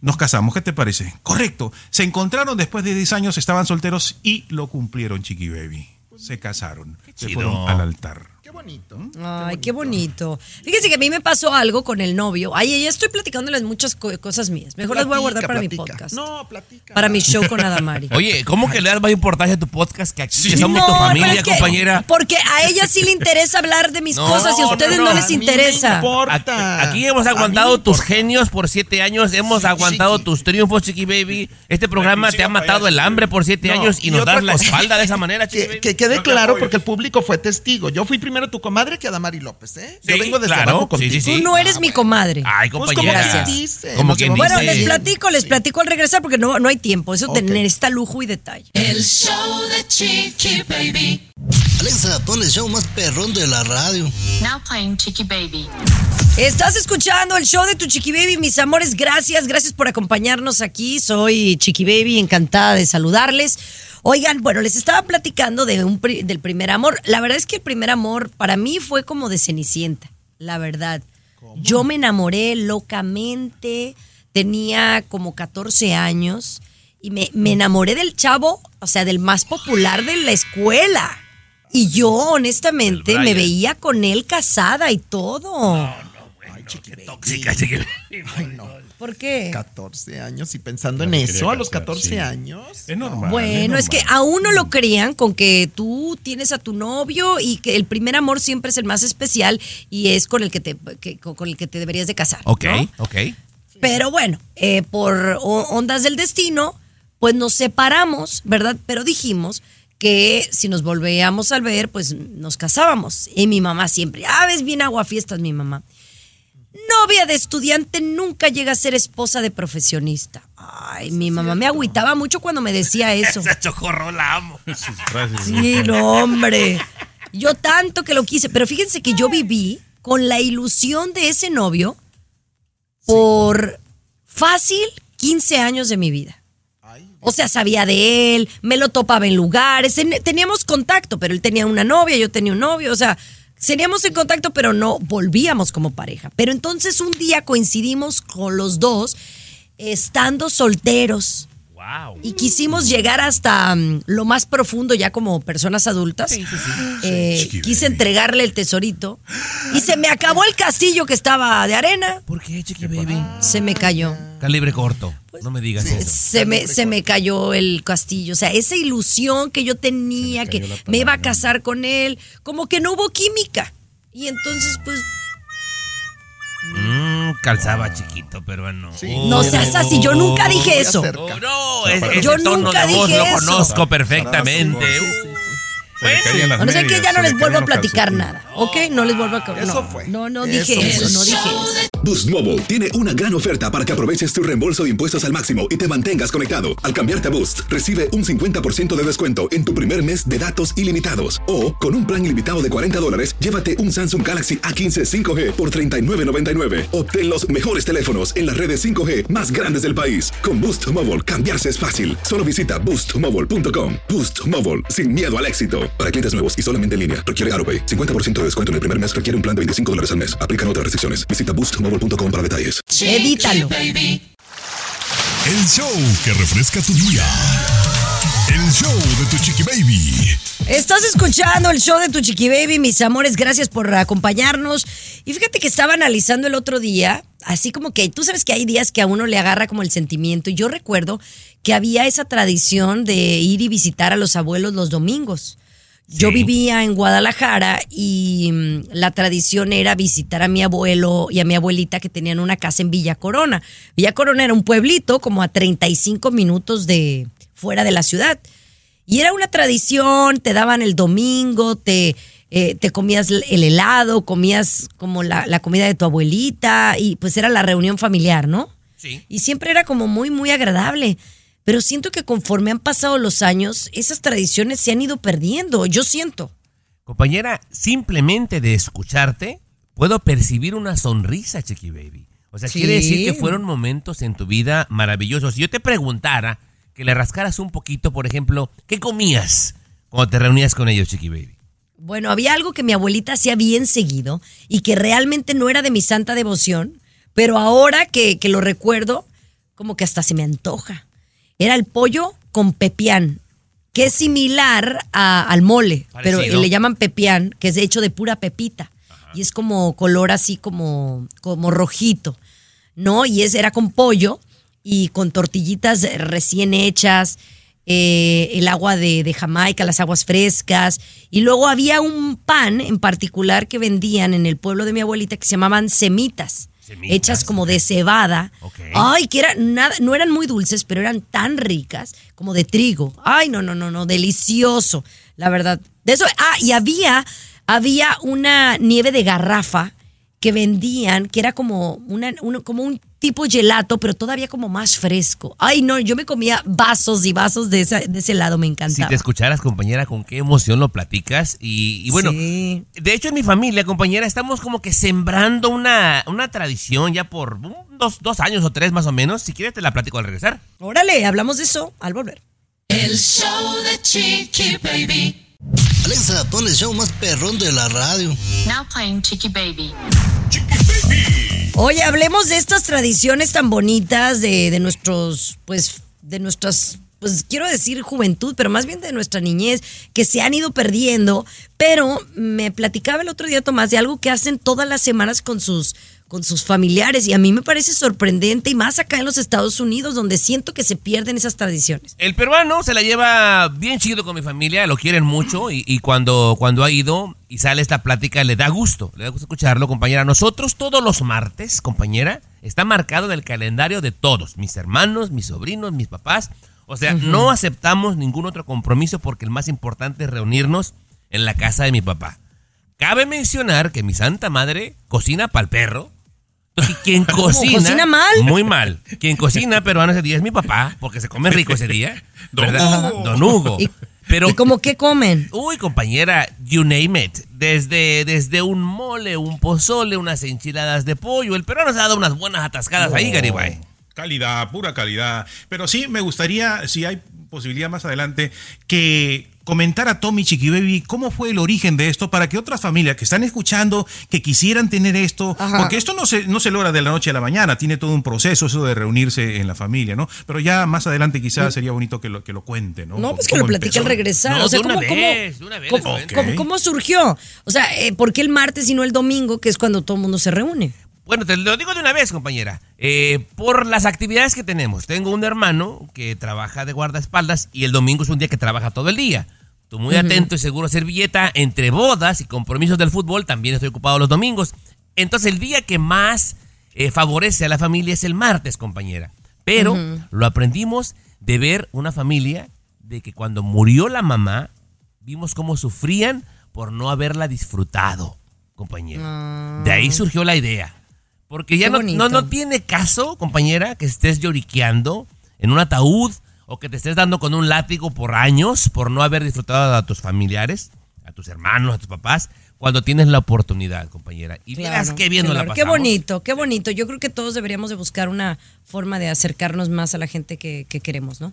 nos casamos, ¿qué te parece? Correcto. Se encontraron después de 10 años, estaban solteros y lo cumplieron, Chiqui Baby. Se casaron. Se fueron al altar. Qué bonito. Ay, qué bonito. Fíjense que a mí me pasó algo con el novio. Ay, ya estoy platicándoles muchas co- cosas mías. Mejor las voy a guardar Platica, para mi podcast. No, platica. Para mi show con Adamari. Oye, ¿cómo que le das más importancia a tu podcast que aquí? Sí. Que somos No, tu familia, es que- compañera. Porque a ella sí le interesa hablar de mis No, cosas y a ustedes no, no, a les mí me interesa. importa. Aquí, aquí hemos aguantado tus genios por siete años, hemos Sí, aguantado chiqui. tus triunfos, Chiqui Baby. Este programa te ha matado el hambre por siete No, años y y nos das la espalda de esa manera, Chiqui Que, Baby. que quede claro porque el público fue testigo. Yo fui primero tu comadre que Adamari López, ¿eh? Yo Sí, vengo desde claro. abajo Sí, sí, contigo. sí. Tú no eres mi comadre. Ay, Pues, compañera. como quien dice, Como quien llevamos bueno, dice. les platico, les Sí. platico al regresar porque no, no hay tiempo. Eso Ok. tener esta lujo y detalle. El show de Chiqui Baby. Alexa, pon el show más perrón de la radio. Now playing Chiqui Baby. Estás escuchando el show de tu Chiqui Baby, mis amores. Gracias, gracias por acompañarnos aquí. Soy Chiqui Baby, encantada de saludarles. Oigan, bueno, les estaba platicando de un pri- del primer amor. La verdad es que el primer amor para mí fue como de Cenicienta, la verdad. Yo me enamoré locamente, tenía como 14 años y me, me enamoré del chavo, o sea, del más popular de la escuela. Y yo, honestamente, me veía con él casada y todo. Tóxica, Chiqui Baby. Ay, no. ¿Por qué? 14 años y pensando en eso a los casar, 14 sí. años. Es normal. Bueno, es que a uno lo creían con que tú tienes a tu novio y que el primer amor siempre es el más especial y es con el que te, que- con el que te deberías de casar. Ok, ¿no? ok. Pero bueno, eh, por ondas del destino, pues nos separamos, ¿verdad? Pero dijimos que si nos volvíamos a ver, pues nos casábamos. Y mi mamá siempre, ah, ves bien aguafiestas mi mamá. Novia de estudiante nunca llega a ser esposa de profesionista. Ay, mi mamá me agüitaba mucho cuando me decía eso. Esa chocorro la amo. Sí, no, hombre. Yo tanto que lo quise, pero fíjense que yo viví con la ilusión de ese novio por fácil 15 años de mi vida. O sea, sabía de él, me lo topaba en lugares, ten- teníamos contacto, pero él tenía una novia, yo tenía un novio, o sea, seríamos en contacto, pero no volvíamos como pareja. Pero entonces un día coincidimos con los dos estando solteros Wow. y quisimos llegar hasta mm, lo más profundo ya como personas adultas. Eh, quise baby. entregarle el tesorito y se me acabó el castillo que estaba de arena. ¿Por qué, Chiqui Baby? Se me cayó. Calibre corto. No me digas eso. Se me, se me cayó el castillo. O sea, esa ilusión que yo tenía, que me iba a casar con él, como que no hubo química. Y entonces, pues, Mm, calzaba chiquito, pero no. no seas así. Yo nunca dije eso. acerca. No, es- ese Yo tono nunca de voz dije lo eso. conozco perfectamente. Sí, sí, sí. Se le caían las Bueno, sé que ya no les vuelvo a platicar nada, ¿ok? No les vuelvo a... Eso no, fue. No, no Eso dije fue. eso, no dije eso. Boost Mobile tiene una gran oferta para que aproveches tu reembolso de impuestos al máximo y te mantengas conectado. Al cambiarte a Boost, recibe un 50% de descuento en tu primer mes de datos ilimitados. O, con un plan ilimitado de 40 dólares, llévate un Samsung Galaxy A15 5G por $39.99. Obtén los mejores teléfonos en las redes 5G más grandes del país. Con Boost Mobile, cambiarse es fácil. Solo visita boostmobile.com. Boost Mobile, sin miedo al éxito. Para clientes nuevos y solamente en línea, requiere AroPay. 50% de descuento en el primer mes requiere un plan de 25 dólares al mes. Aplican otras restricciones. Visita boostmobile.com para detalles. Edítalo. El show que refresca tu día. El show de tu chiqui baby. Estás escuchando el show de tu chiqui baby, mis amores, gracias por acompañarnos. Y fíjate que estaba analizando el otro día, así como que tú sabes que hay días que a uno le agarra como el sentimiento. Y yo recuerdo que había esa tradición de ir y visitar a los abuelos los domingos. Yo vivía en Guadalajara y mm, la tradición era visitar a mi abuelo y a mi abuelita que tenían una casa en Villa Corona. Villa Corona era un pueblito como a 35 minutos de fuera de la ciudad. Y era una tradición, te daban el domingo, te, eh, te comías el helado, comías como la, la comida de tu abuelita y pues era la reunión familiar, ¿no? Sí. Y siempre era como muy, muy agradable. Pero siento que conforme han pasado los años, esas tradiciones se han ido perdiendo. Yo siento. Compañera, simplemente de escucharte, puedo percibir una sonrisa, Chiqui Baby. O sea, Sí. quiere decir que fueron momentos en tu vida maravillosos. Si yo te preguntara que le rascaras un poquito, por ejemplo, ¿qué comías cuando te reunías con ellos, Chiqui Baby? Bueno, había algo que mi abuelita hacía bien seguido y que realmente no era de mi santa devoción, pero ahora que, que lo recuerdo, como que hasta se me antoja. Era el pollo con pepián, que es similar a- al mole, pero le llaman pepián, que es hecho de pura pepita. Y es como color así como, como rojito, ¿no? Y es, era con pollo y con tortillitas recién hechas, eh, el agua de, de Jamaica, las aguas frescas. Y luego había un pan en particular que vendían en el pueblo de mi abuelita que se llamaban semitas. Hechas como de cebada. Ay, que era nada, no eran muy dulces, pero eran tan ricas como de trigo. Ay, no, no, no, no, delicioso, la verdad. De eso, ah, y había, había una nieve de garrafa que vendían, que era como, una, uno- como un tipo gelato, pero todavía como más fresco. Ay, no, yo me comía vasos y vasos de, esa- de ese lado, me Si encantaba. te escucharas, compañera, con qué emoción lo platicas. Y, y bueno, Sí. de hecho en mi familia, compañera, estamos como que sembrando una, una tradición ya por dos, dos años o tres más o menos. Si quieres te la platico al regresar. Órale, hablamos de eso al volver. El show de Chiqui Baby. Alexa, pon el show más perrón de la radio. Now playing Chiqui Baby. Oye, hablemos de estas tradiciones tan bonitas de, de nuestros, pues, de nuestras, pues quiero decir juventud, pero más bien de nuestra niñez, que se han ido perdiendo. Pero me platicaba el otro día, Tomás, de algo que hacen todas las semanas con sus, con sus familiares. Y a mí me parece sorprendente, y más acá en los Estados Unidos, donde siento que se pierden esas tradiciones. El peruano se la lleva bien chido con mi familia, lo quieren mucho y, y cuando, cuando ha ido y sale esta plática le da gusto, le da gusto escucharlo, compañera. Nosotros todos los martes, compañera, está marcado en el calendario de todos, mis hermanos, mis sobrinos, mis papás. O sea, no aceptamos ningún otro compromiso porque el más importante es reunirnos en la casa de mi papá. Cabe mencionar que mi santa madre cocina para el perro. Entonces, quien cocina. ¿Cocina mal? Muy mal. Quien cocina peruano ese día es mi papá, porque se come rico ese día. Don ¿verdad? Hugo. Don Hugo. ¿Y, Pero, ¿y como qué comen? uy, compañera, you name it. Desde, desde un mole, un pozole, unas enchiladas de pollo. El peruano se ha dado unas buenas atascadas ahí, Garibay. Calidad, pura calidad. Pero sí, me gustaría, si hay posibilidad más adelante, que comentara Tommy Chiqui Baby cómo fue el origen de esto para que otras familias que están escuchando, que quisieran tener esto, Ajá. porque esto no se, no se logra de la noche a la mañana, tiene todo un proceso eso de reunirse en la familia, ¿no? Pero ya más adelante quizás sería bonito que lo, que lo cuente, ¿no? No, pues que ¿Cómo lo platique al regresar. No, o sea, de una ¿cómo, cómo- vez, de una vez cómo- cómo- cómo surgió? O sea, eh, ¿por qué el martes y no el domingo, que es cuando todo el mundo se reúne? Bueno, te lo digo de una vez, compañera. Eh, por las actividades que tenemos. Tengo un hermano que trabaja de guardaespaldas y el domingo es un día que trabaja todo el día. Tú muy atento y seguro servilleta. Entre bodas y compromisos del fútbol también estoy ocupado los domingos. Entonces el día que más eh, favorece a la familia es el martes, compañera. Pero lo aprendimos de ver una familia de que cuando murió la mamá, vimos cómo sufrían por no haberla disfrutado, compañera. De ahí surgió la idea. Porque ya no, no, no tiene caso, compañera, que estés lloriqueando en un ataúd o que te estés dando con un látigo por años por no haber disfrutado a tus familiares, a tus hermanos, a tus papás, cuando tienes la oportunidad, compañera. Y verás Claro, qué bien la pasamos. Qué bonito, qué bonito. Yo creo que todos deberíamos de buscar una forma de acercarnos más a la gente que, que queremos, ¿no?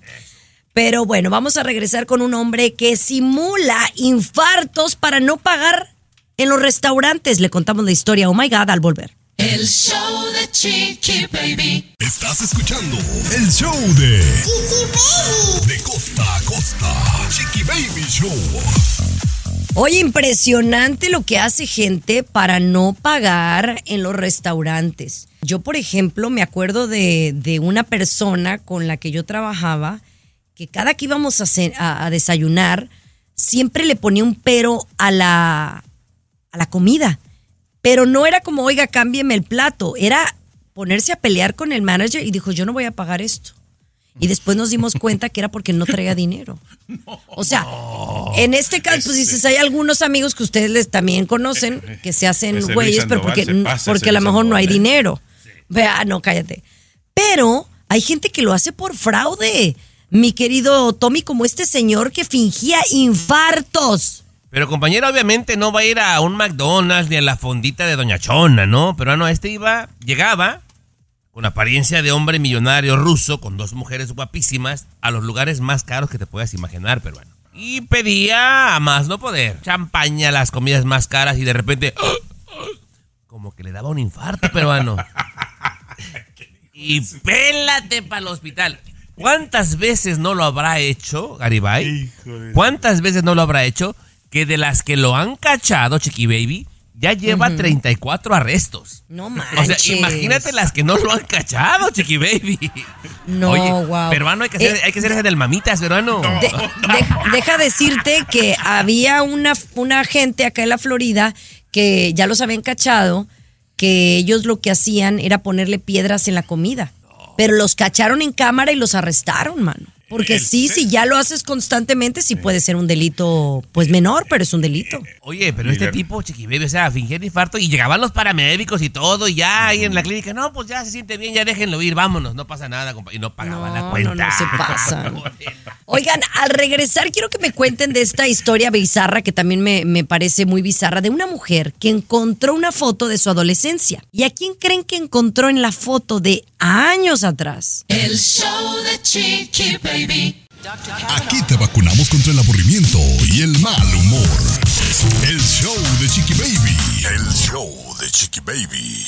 Pero bueno, vamos a regresar con un hombre que simula infartos para no pagar en los restaurantes. Le contamos la historia, oh my God, al volver. El show de Chiqui Baby. Estás escuchando el show de De costa a costa. Chiqui Baby Show. Oye, impresionante lo que hace gente para no pagar en los restaurantes. Yo, por ejemplo, me acuerdo de, de una persona con la que yo trabajaba que cada que íbamos a, a- a desayunar, siempre le ponía un pero a la, a la comida. Pero no era como, oiga, cámbieme el plato. Era ponerse a pelear con el manager y dijo, yo no voy a pagar esto. Y después nos dimos cuenta que era porque no traía dinero. O sea, en este caso, pues dices, hay algunos amigos que ustedes les también conocen que se hacen güeyes, pero porque, pasa, porque a lo mejor no hay ¿eh? dinero. Vea, no, cállate. Pero hay gente que lo hace por fraude. Mi querido Tommy, como este señor que fingía infartos. Pero compañera, obviamente no va a ir a un McDonald's ni a la fondita de Doña Chona, ¿no? Pero no, este iba, llegaba con apariencia de hombre millonario ruso, con dos mujeres guapísimas, a los lugares más caros que te puedas imaginar, pero bueno. Y pedía a más no poder. Champaña, las comidas más caras y de repente... Como que le daba un infarto peruano. Y pélate para el hospital. ¿Cuántas veces no lo habrá hecho, Garibay? ¿Cuántas veces no lo habrá hecho? Que de las que lo han cachado, Chiqui Baby, ya lleva 34 arrestos. No O manches. sea, imagínate las que no lo han cachado, Chiqui Baby. No, Oye, wow. peruano, hay que hacer, Eh, hay que hacer ese del mamitas, peruano. De- deja, deja decirte que había una, una gente acá en la Florida que ya los habían cachado, que ellos lo que hacían era ponerle piedras en la comida. Pero los cacharon en cámara y los arrestaron, mano. Porque ¿En sí, si ya lo haces constantemente, sí puede ser un delito, pues menor, pero es un delito. Oye, pero este tipo, Chiqui Baby, o sea, fingía el infarto y llegaban los paramédicos y todo, y ya ahí en la clínica, no, pues ya se siente bien, ya déjenlo ir, vámonos, no pasa nada, compa. Y no pagaban la No, cuenta. no, no se pasan. Oigan, al regresar quiero que me cuenten de esta historia bizarra que también me, me parece muy bizarra, de una mujer que encontró una foto de su adolescencia. ¿Y a quién creen que encontró en la foto de años atrás? El show de Chiqui Baby. Aquí te vacunamos contra el aburrimiento y el mal humor. El show de Chiqui Baby. El show de Chiqui Baby.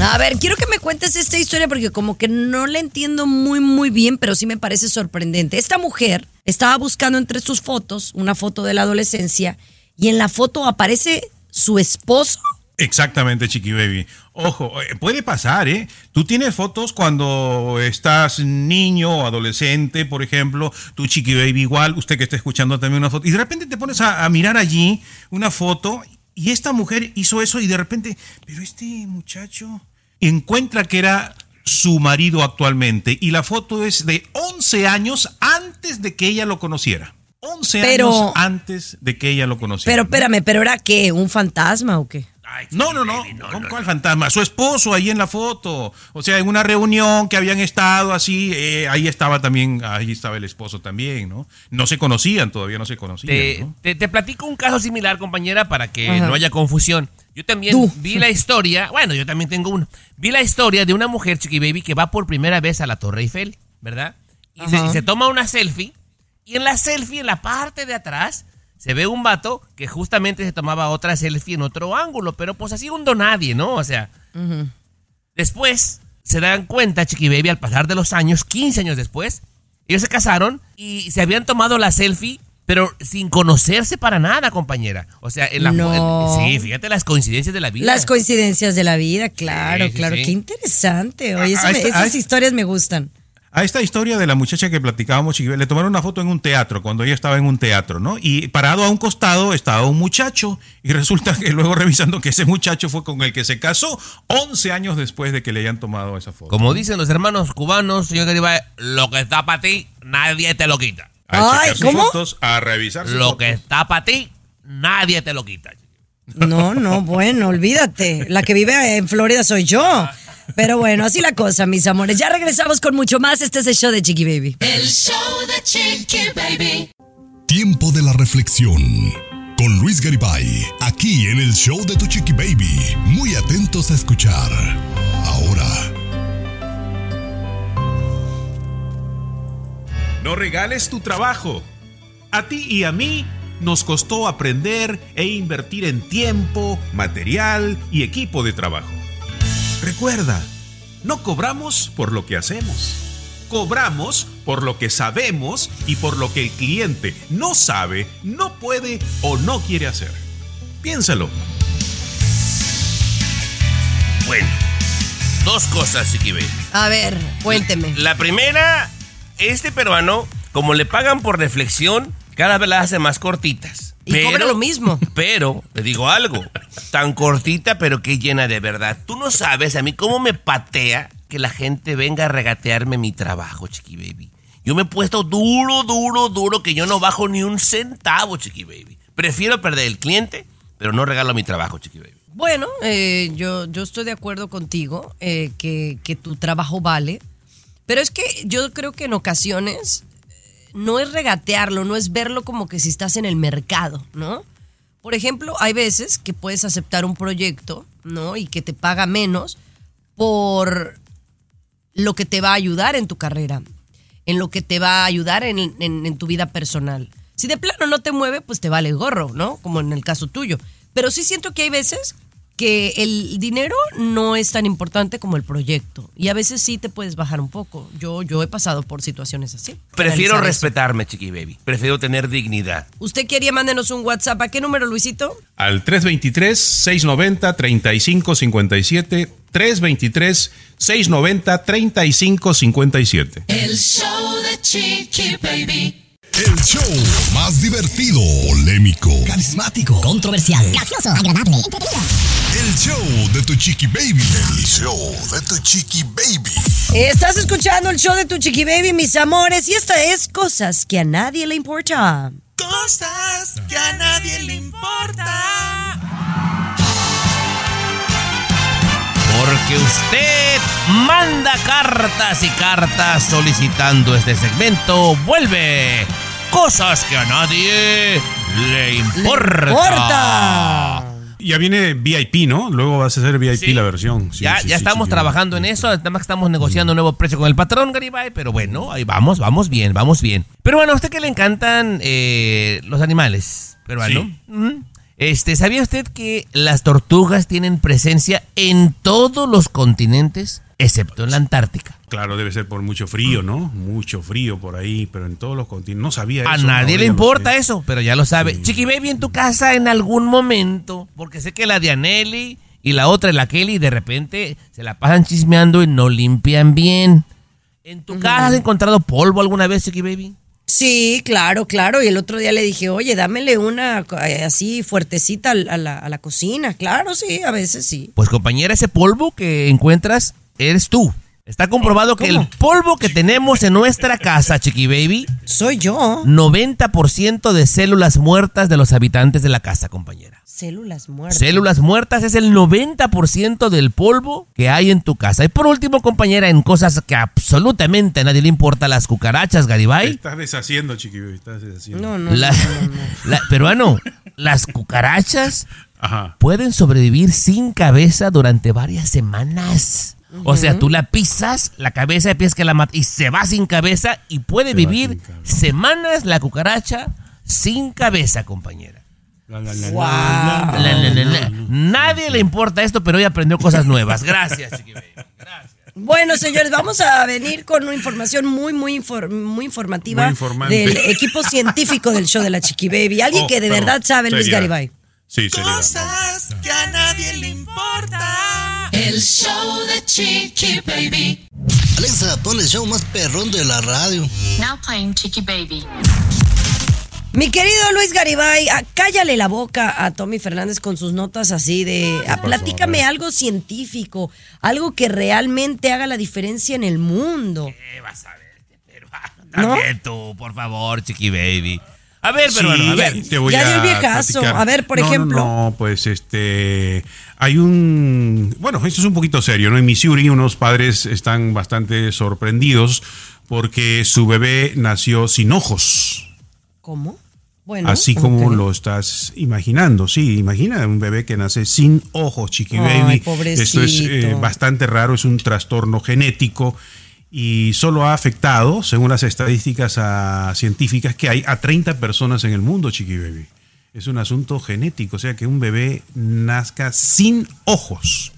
A ver, quiero que me cuentes esta historia porque como que no la entiendo muy muy bien, pero sí me parece sorprendente. Esta mujer estaba buscando entre sus fotos una foto de la adolescencia y en la foto aparece su esposo. Exactamente, Chiqui Baby. Ojo, eh, puede pasar, ¿eh? Tú tienes fotos cuando estás niño o adolescente, por ejemplo, tu Chiqui Baby igual, usted que está escuchando también una foto, y de repente te pones a, a mirar allí una foto y esta mujer hizo eso y de repente, pero este muchacho encuentra que era su marido actualmente y la foto es de 11 años antes de que ella lo conociera. 11 Pero- años antes de que ella lo conociera. Pero espérame, ¿pero era qué? ¿Un fantasma o qué? Ay, No, no, no. ¿Con cuál fantasma? Su esposo ahí en la foto. O sea, en una reunión que habían estado así, eh, ahí estaba también, ahí estaba el esposo también, ¿no? No se conocían, todavía no se conocían. Te, ¿no? te- te platico un caso similar, compañera, para que Ajá. no haya confusión. Yo también Tú. vi la historia, bueno, yo también tengo uno. Vi la historia de una mujer, Chiqui Baby, que va por primera vez a la Torre Eiffel, ¿verdad? Y se, se toma una selfie. Y en la selfie, en la parte de atrás, se ve un vato que justamente se tomaba otra selfie en otro ángulo, pero pues así un nadie, ¿no? O sea, después se dan cuenta, Chiqui Baby, al pasar de los años, 15 años después, ellos se casaron y se habían tomado la selfie, pero sin conocerse para nada, compañera. O sea, en la No. en- sí, fíjate las coincidencias de la vida. Las coincidencias de la vida, claro, Sí, sí, claro. sí. Qué interesante. Oye, Ah, eso me- esas ahí- historias me gustan. A esta historia de la muchacha que platicábamos, le tomaron una foto en un teatro, cuando ella estaba en un teatro, ¿no? Y parado a un costado estaba un muchacho, y resulta que luego revisando que ese muchacho fue con el que se casó 11 años después de que le hayan tomado esa foto. Como dicen los hermanos cubanos, señor Garibay, lo que está para ti, nadie te lo quita. A Ay, ¿cómo? fotos, a revisar Lo fotos. que está para ti, nadie te lo quita. No, no, bueno, olvídate. La que vive en Florida soy yo. Pero bueno, así la cosa, mis amores. Ya regresamos con mucho más. Este es el show de Chiqui Baby. El show de Chiqui Baby. Tiempo de la reflexión. Con Luis Garibay, aquí en el show de tu chiqui baby. Muy atentos a escuchar. Ahora, No regales tu trabajo. A ti y a mí nos costó aprender e invertir en tiempo, material y equipo de trabajo. Recuerda, no cobramos por lo que hacemos. Cobramos por lo que sabemos y por lo que el cliente no sabe, no puede o no quiere hacer. Piénsalo. Bueno, dos cosas, Chiqui Baby. A ver, cuénteme. La primera, este peruano, como le pagan por reflexión, cada vez las hace más cortitas. Y cobra lo mismo. Pero, le digo algo, tan cortita pero que llena de verdad. Tú no sabes a mí cómo me patea que la gente venga a regatearme mi trabajo, Chiqui Baby. Yo me he puesto duro, duro, duro, que yo no bajo ni un centavo, Chiqui Baby. Prefiero perder el cliente, pero no regalo mi trabajo, Chiqui Baby. Bueno, eh, yo, yo estoy de acuerdo contigo eh, que, que tu trabajo vale, pero es que yo creo que en ocasiones no es regatearlo, no es verlo como que si estás en el mercado, ¿no? Por ejemplo, hay veces que puedes aceptar un proyecto, ¿no? Y que te paga menos por lo que te va a ayudar en tu carrera, en lo que te va a ayudar en, tu vida personal. Si de plano no te mueve, pues te vale gorro, ¿no? Como en el caso tuyo. Pero sí siento que hay veces que el dinero no es tan importante como el proyecto. Y a veces sí te puedes bajar un poco. Yo, yo he pasado por situaciones así. Prefiero eso. respetarme, Chiqui Baby. Prefiero tener dignidad. ¿Usted quería mándenos un WhatsApp? ¿A qué número, Luisito? Al 323-690-3557. 323-690-3557. El show de Chiqui Baby. El show más divertido, polémico, Carismático. Controversial. gracioso, agradable, el show de tu chiqui baby. El show de tu chiqui baby. Estás escuchando el show de tu Chiqui Baby, mis amores, y esta es Cosas que a nadie le importa. Cosas que a nadie le importa. Porque usted manda cartas y cartas solicitando este segmento. Vuelve. Cosas que a nadie le importa. ¡Importa! Ya viene VIP, ¿no? Luego vas a hacer VIP Sí. la versión. Sí, ya sí, ya sí, estamos sí, trabajando en eso, además que estamos negociando un nuevo precio con el patrón Garibay, pero bueno, ahí vamos, vamos bien, vamos bien. Pero bueno, a usted que le encantan eh, los animales, peruano. Sí. Ujú. Este, ¿sabía usted que las tortugas tienen presencia en todos los continentes, excepto en la Antártica? Claro, debe ser por mucho frío, ¿no? Mucho frío por ahí, pero en todos los continentes. No sabía A eso. nadie ahora le importa sé. eso, pero ya lo sabe. Sí. Chiqui Baby en tu casa en algún momento, porque sé que la de Aneli y la otra, la Kelly, de repente se la pasan chismeando y no limpian bien. ¿En tu casa has encontrado polvo alguna vez, Chiqui Baby? Sí, claro, claro. Y el otro día le dije, oye, dámele una eh, así fuertecita a la, a la cocina. Claro, sí, a veces sí. Pues compañera, ese polvo que encuentras eres tú. Está comprobado que el polvo que tenemos en nuestra casa, Chiqui Baby, Soy yo. 90% de células muertas de los habitantes de la casa, compañera. Células muertas. Células muertas es el 90% del polvo que hay en tu casa. Y por último, compañera, en cosas que absolutamente a nadie le importa, las cucarachas, Te Garibay. Estás deshaciendo, chiqui, baby, estás deshaciendo. No, no. La- no, no, no. la- peruano, las cucarachas Ajá. pueden sobrevivir sin cabeza durante varias semanas. O sea, tú la pisas, la cabeza empieza que la mata y se va sin cabeza y puede Se vivir semanas la cucaracha sin cabeza, compañera. Nadie le importa esto, pero hoy aprendió cosas nuevas. Gracias, Chiqui Baby. Gracias. Bueno, señores, vamos a venir con una información muy, muy, infor- muy informativa Muy del equipo científico del show de la Chiqui Baby. Alguien Oh, que de verdad sabe, Luis. Garibay. Sí, seriedad. Cosas que a nadie le importa. El show de Chiqui Baby. Alexa, pon el show más perrón de la radio. Now playing Chiqui Baby. Mi querido Luis Garibay, ah, cállale la boca a Tommy Fernández con sus notas así de... ah, platícame algo científico, algo que realmente haga la diferencia en el mundo. ¿Qué vas a ver, este peruano? ¿No? Tú, por favor, Chiqui Baby. A ver, Sí, peruano, a ver. te voy ya a dio el viejazo. platicar. A ver, por No, ejemplo. No, pues este. Hay un. Bueno, esto es un poquito serio, ¿no? En Missouri, unos padres están bastante sorprendidos porque su bebé nació sin ojos. ¿Cómo? Bueno. Así como lo estás imaginando, sí, imagina un bebé que nace sin ojos, chiqui Ay, baby. pobrecito. Esto es eh, bastante raro, es un trastorno genético y solo ha afectado, según las estadísticas científicas que hay, a 30 personas en el mundo, chiqui baby. Es un asunto genético, o sea que un bebé nazca sin ojos.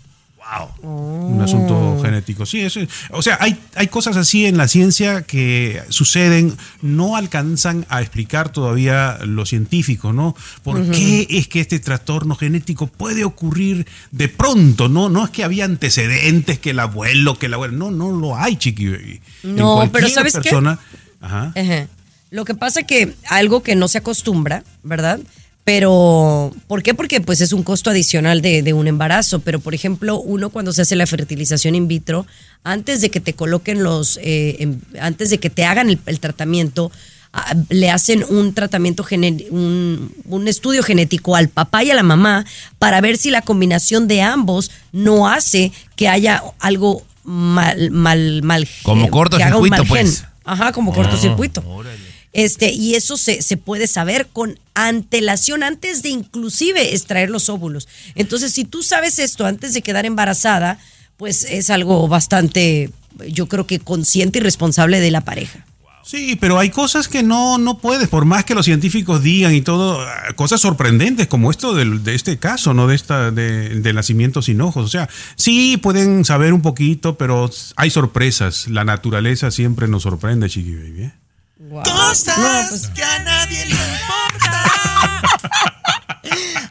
Un asunto genético. Sí, eso es- O sea, hay, hay cosas así en la ciencia que suceden, no alcanzan a explicar todavía los científicos, ¿no? ¿Por qué es que este trastorno genético puede ocurrir de pronto? No, no es que había antecedentes, que el abuelo, que el abuelo. No, no lo hay, chiqui baby. En No, pero ¿sabes qué? persona, Ajá. Ajá. Lo que pasa que algo que no se acostumbra, ¿verdad? Pero, ¿por qué? Porque pues es un costo adicional de, de un embarazo. Pero, por ejemplo, uno cuando se hace la fertilización in vitro, antes de que te coloquen los, eh, em- antes de que te hagan el, el tratamiento, ah, le hacen un tratamiento, un, un estudio genético al papá y a la mamá para ver si la combinación de ambos no hace que haya algo mal, mal, mal. Como cortocircuito, pues. Ajá, como cortocircuito. Este, y eso se, se puede saber con antelación, antes de inclusive extraer los óvulos. Entonces, si tú sabes esto antes de quedar embarazada, pues es algo bastante, yo creo que consciente y responsable de la pareja. Sí, pero hay cosas que no, no puedes, por más que los científicos digan y todo, cosas sorprendentes como esto del- de, este caso, ¿no? De esta, de, del nacimiento sin ojos. O sea, sí pueden saber un poquito, pero hay sorpresas. La naturaleza siempre nos sorprende, chiqui baby. ¿eh? Cosas que a nadie le importa.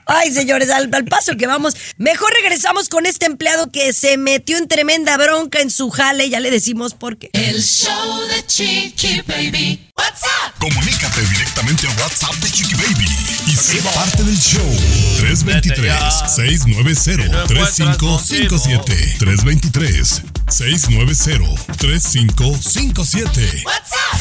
Ay, señores, al, al paso que vamos, mejor regresamos con este empleado que se metió en tremenda bronca en su jale, ya le decimos por qué. El show de Chiqui Baby. What's up? Comunícate directamente a WhatsApp de Chiqui Baby y sé parte del show. 323-690-3557. 323-690-3557. What's up?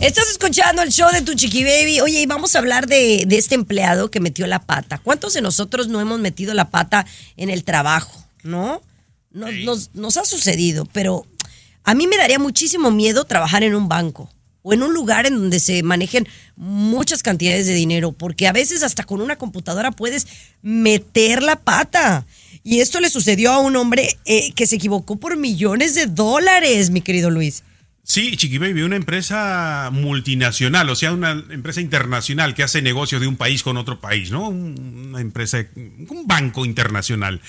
Estás escuchando el show de tu chiqui baby. Oye, y vamos a hablar de, de este empleado que metió la pata. ¿Cuántos de nosotros no hemos metido la pata en el trabajo? ¿No? Nos, nos- nos ha sucedido, pero a mí me daría muchísimo miedo trabajar en un banco o en un lugar en donde se manejen muchas cantidades de dinero, porque a veces hasta con una computadora puedes meter la pata. Y esto le sucedió a un hombre eh, que se equivocó por millones de dólares, mi querido Luis. Sí, Chiqui Baby, una empresa multinacional, o sea, una empresa internacional que hace negocios de un país con otro país, ¿no? Un- Una empresa, un banco internacional.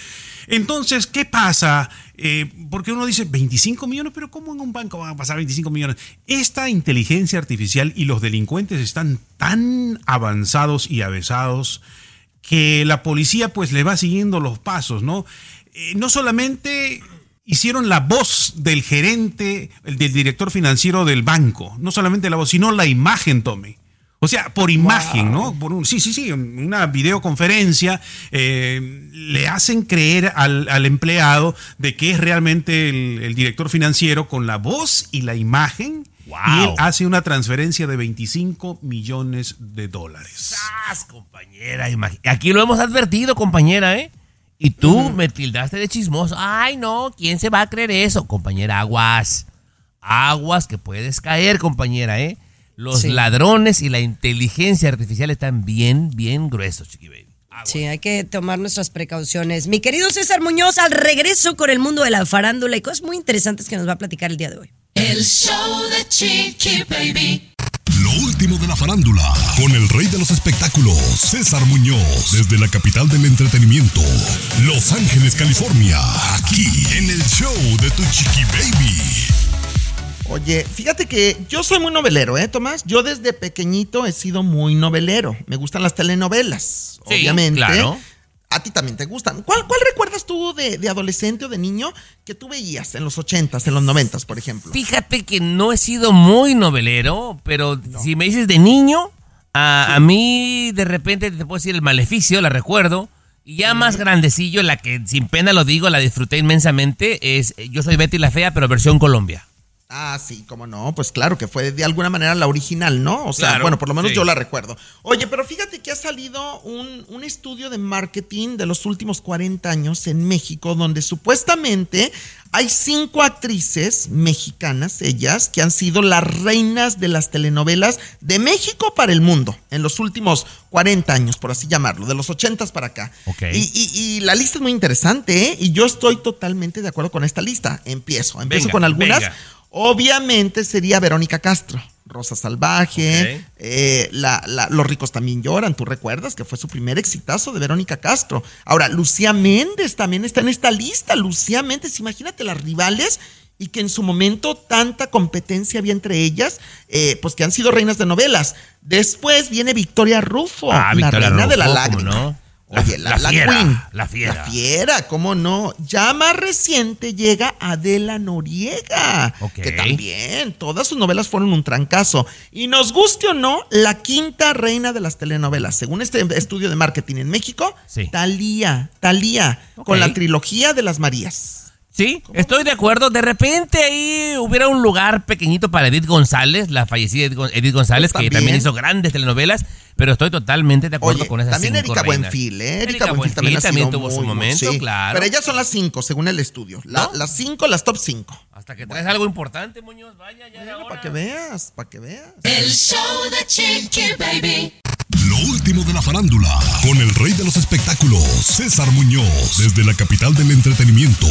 Entonces, ¿qué pasa? Eh, porque uno dice 25 millones, pero ¿cómo en un banco van a pasar 25 millones? Esta inteligencia artificial y los delincuentes están tan avanzados y avesados que la policía pues le va siguiendo los pasos, ¿no? Eh, no solamente hicieron la voz del gerente, el del director financiero del banco, no solamente la voz, sino la imagen, Tommy. O sea, por imagen, ¿no? Por un, sí, sí, sí, una videoconferencia, eh, le hacen creer al, al empleado de que es realmente el, el director financiero con la voz y la imagen. Y él hace una transferencia de 25 millones de dólares. ¡Sas, compañera! Aquí lo hemos advertido, compañera, ¿eh? Y tú me tildaste de chismoso. Ay, no, ¿quién se va a creer eso? Compañera, aguas. Aguas que puedes caer, compañera, ¿eh? Los Sí. ladrones y la inteligencia artificial están bien, bien gruesos, chiqui baby. Sí, hay que tomar nuestras precauciones. Mi querido César Muñoz, al regreso con el mundo de la farándula y cosas muy interesantes que nos va a platicar el día de hoy. El show de Chiqui Baby. Último de la farándula, con el rey de los espectáculos, César Muñoz, desde la capital del entretenimiento, Los Ángeles, California, aquí en el show de Tu Chiqui Baby. Oye, fíjate que yo soy muy novelero, ¿eh, Tomás? Yo desde pequeñito he sido muy novelero. Me gustan las telenovelas, Sí, obviamente. claro. A ti también te gustan. ¿Cuál, cuál recuerdas tú de, de adolescente o de niño que tú veías en los ochentas, en los noventas, por ejemplo? Fíjate que no he sido muy novelero, pero si me dices de niño, a, a mí de repente te puedo decir el maleficio, la recuerdo. Y ya más grandecillo, la que sin pena lo digo, la disfruté inmensamente, es Yo soy Betty la Fea, pero versión Colombia. Ah, sí, cómo no, pues claro que fue de alguna manera la original, ¿no? O sea, Claro, bueno, por lo menos sí. yo la recuerdo. Oye, pero fíjate que ha salido un, un estudio de marketing de los últimos 40 años en México, donde supuestamente hay cinco actrices mexicanas, ellas, que han sido las reinas de las telenovelas de México para el mundo en los últimos 40 años, por así llamarlo, de los 80 para acá. Ok. Y, y- y la lista es muy interesante, ¿eh? Y yo estoy totalmente de acuerdo con esta lista. Empiezo, empiezo Venga, con algunas. venga. Obviamente sería Verónica Castro, Rosa Salvaje, eh, la- la- Los ricos también lloran, tú recuerdas que fue su primer exitazo de Verónica Castro. Ahora, Lucía Méndez también está en esta lista, Lucía Méndez, imagínate las rivales y que en su momento tanta competencia había entre ellas, eh, pues que han sido reinas de novelas. Después viene Victoria Rufo, Ah, la Victoria reina de la lágrima. La- Oye, la, la la fiera, queen. la fiera. La fiera, ¿cómo no? Ya más reciente llega Adela Noriega. Que también, todas sus novelas fueron un trancazo. Y nos guste o no, la quinta reina de las telenovelas, según este estudio de marketing en México, Sí. Talía, Talía, con la trilogía de las Marías. Sí, estoy de acuerdo. De repente ahí hubiera un lugar pequeñito para Edith González, la fallecida Edith Gon- Edith González, Pues que también. hizo grandes telenovelas, pero estoy totalmente de acuerdo Oye, con esas también cinco Erika reinas. Buenfil, ¿eh? Erika, Erika Buenfil Buenfil también, ha también sido tuvo su muy, momento, sí. claro. Pero ellas son las cinco, según el estudio. La- ¿No? Las cinco, las top cinco. Hasta que traes algo importante, Muñoz, vaya, ya Bueno, para que veas, para que veas. El show de Chiqui Baby. Lo último de la farándula, con el rey de los espectáculos, César Muñoz, desde la capital del entretenimiento,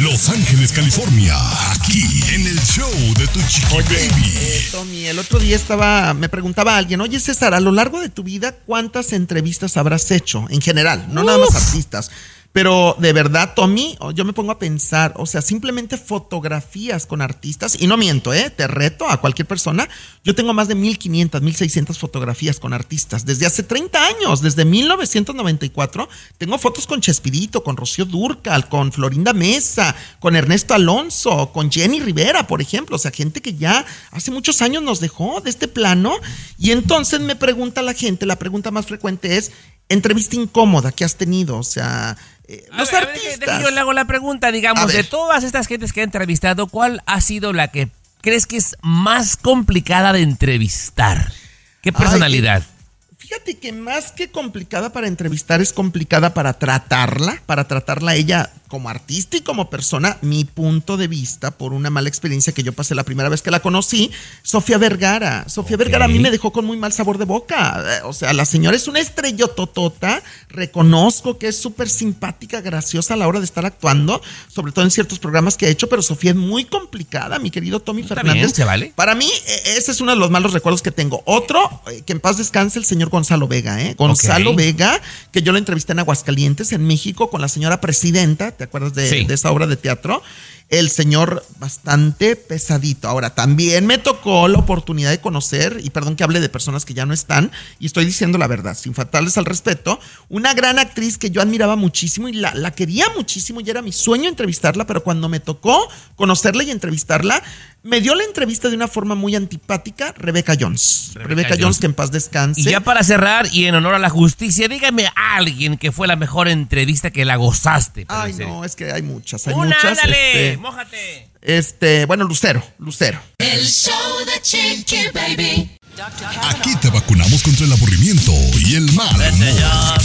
Los Ángeles, California, aquí en el show de tu chiqui baby. Eh, Tommy, el otro día estaba, me preguntaba alguien, oye César, a lo largo de tu vida, ¿cuántas entrevistas habrás hecho? En general, no nada más artistas. Pero de verdad, Tommy, o- yo me pongo a pensar, o sea, simplemente fotografías con artistas, y no miento, ¿eh? Te reto a cualquier persona. Yo tengo más de 1500, 1600 fotografías con artistas desde hace 30 años, desde 1994. Tengo fotos con Chespirito, con Rocío Durcal, con Florinda Mesa, con Ernesto Alonso, con Jenny Rivera, por ejemplo. O sea, gente que ya hace muchos años nos dejó de este plano. Y entonces me pregunta la gente, la pregunta más frecuente es, entrevista incómoda que has tenido, o sea, eh, los ver, ver, artistas. yo le hago la pregunta, digamos, de todas estas gentes que he entrevistado, ¿cuál ha sido la que crees que es más complicada de entrevistar? ¿Qué personalidad? Fíjate que más que complicada para entrevistar es complicada para tratarla, para tratarla ella como artista y como persona, mi punto de vista por una mala experiencia que yo pasé la primera vez que la conocí, Sofía Vergara. Sofía. Vergara a mí me dejó con muy mal sabor de boca. Eh, O sea, la señora es una estrellototota, reconozco que es súper simpática, graciosa a la hora de estar actuando, sobre todo en ciertos programas que ha hecho, pero Sofía es muy complicada, mi querido Tommy Fernández. bien, se vale. Para mí, eh, ese es uno de los malos recuerdos que tengo. Otro, eh, que en paz descanse el señor Gonzalo Vega, ¿eh? Gonzalo. Vega, que yo lo entrevisté en Aguascalientes, en México, con la señora presidenta, ¿te acuerdas de, Sí. de esa obra de teatro? El señor bastante pesadito. Ahora, también me tocó la oportunidad de conocer, y perdón que hable de personas que ya no están, y estoy diciendo la verdad, sin faltarles al respeto, una gran actriz que yo admiraba muchísimo y la, la quería muchísimo, y era mi sueño entrevistarla, pero cuando me tocó conocerla y entrevistarla, me dio la entrevista de una forma muy antipática, Rebeca Jones. Rebecca Rebeca, Jones, Jones. que en paz descanse. Y ya para cerrar, y en honor a la justicia, dígame a alguien que fue la mejor entrevista que la gozaste. Ay, no, es que hay muchas, hay Una, muchas. ándale, este, mójate. este, bueno, Lucero, Lucero. El show de Chiqui Baby. Aquí te vacunamos contra el aburrimiento y el mal humor.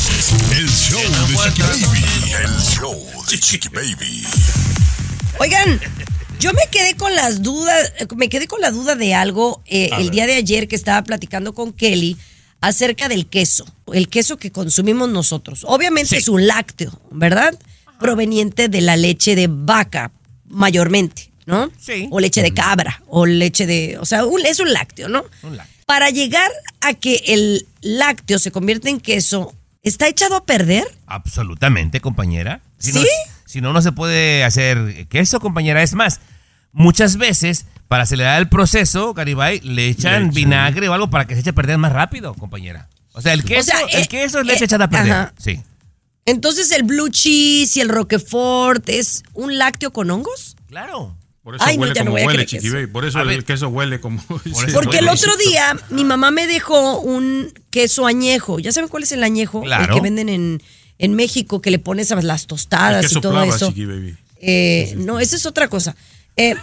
El show de Chiqui Baby. El show de Chiqui Baby. Oigan, yo me quedé con las dudas, me quedé con la duda de algo eh, el día de ayer que estaba platicando con Kelly acerca del queso, el queso que consumimos nosotros. Obviamente Sí. es un lácteo, ¿verdad? Proveniente de la leche de vaca, mayormente, ¿no? Sí. O leche de cabra, o leche de, o sea, un- es un lácteo, ¿no? Un lácteo. Para llegar a que el lácteo se convierta en queso, ¿está echado a perder? Absolutamente, compañera. Si ¿Sí? No, si no, no se puede hacer queso, compañera. Es más, muchas veces, para acelerar el proceso, Garibay, le echan Leche. vinagre o algo para que se eche a perder más rápido, compañera. O sea, el queso, sea, el eh, queso es leche eh, echada a perder. ajá. Sí. Entonces el blue cheese y el roquefort es un lácteo con hongos? Claro. Por eso Ay, no, huele no como voy a huele, Chiqui. Por eso A el ver. queso huele como. Porque el otro día mi mamá me dejó un queso añejo. ¿Ya saben cuál es el añejo? Claro. El que venden en, en México, que le pones a las tostadas y todo eso. Chiqui Baby. Eh, no, esa es otra cosa. Eh,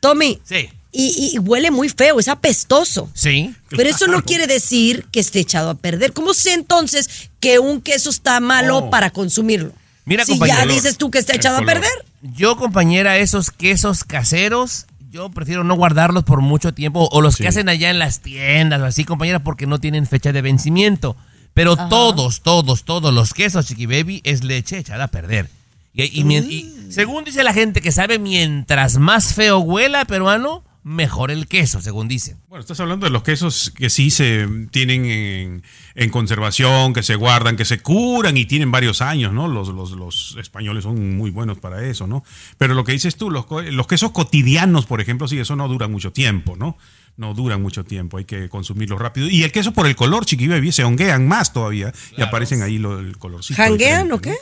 Tommy. Sí. Y, y huele muy feo, es apestoso. Sí. Pero eso no quiere decir que esté echado a perder. ¿Cómo sé entonces que un queso está malo Oh. para consumirlo? Mira, si compañero. ya dices tú que está echado a perder. Yo, compañera, esos quesos caseros, yo prefiero no guardarlos por mucho tiempo. O los Sí. que hacen allá en las tiendas o así, compañera, porque no tienen fecha de vencimiento. Pero todos, todos, todos los quesos, Chiqui Baby, es leche echada a perder. Y, y según dice la gente que sabe, mientras más feo huela peruano, mejor el queso, según dicen. Bueno, estás hablando de los quesos que sí se tienen en, en conservación, que se guardan, que se curan y tienen varios años, ¿no? Los, los, los españoles son muy buenos para eso, ¿no? Pero lo que dices tú, los, los quesos cotidianos, por ejemplo, sí, eso no dura mucho tiempo, ¿no? No duran mucho tiempo, hay que consumirlos rápido. Y el queso por el color, chiqui baby, se honguean más todavía y aparecen ahí lo, el colorcito. ¿Janguean diferente, o qué? ¿no?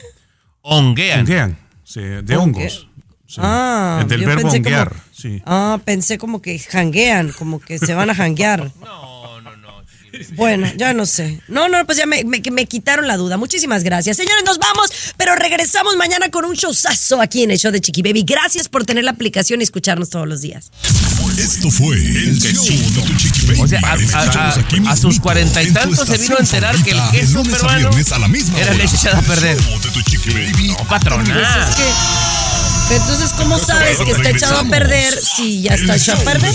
Honguean. Honguean, sí, de hongos. Sí. Ah, del yo verbo pensé honguear, como- sí. Ah, pensé como que janguean, como que se van a janguear. No, Bueno, ya no sé. No, no, pues ya me, me- me quitaron la duda. Muchísimas gracias. Señores, nos vamos, pero regresamos mañana con un showzazo aquí en el show de Chiqui Baby. Gracias por tener la aplicación y escucharnos todos los días. Esto fue el show de tu chiqui baby. O sea, a- a- a- aquí a mismito, sus cuarenta y tantos se vino a enterar que el queso peruano viernes a la misma era leche echada a El perder. No, patrona. Es que, pero entonces, ¿cómo sabes que está echado a perder si ya está echado a perder?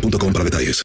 boostmobile.com para detalles.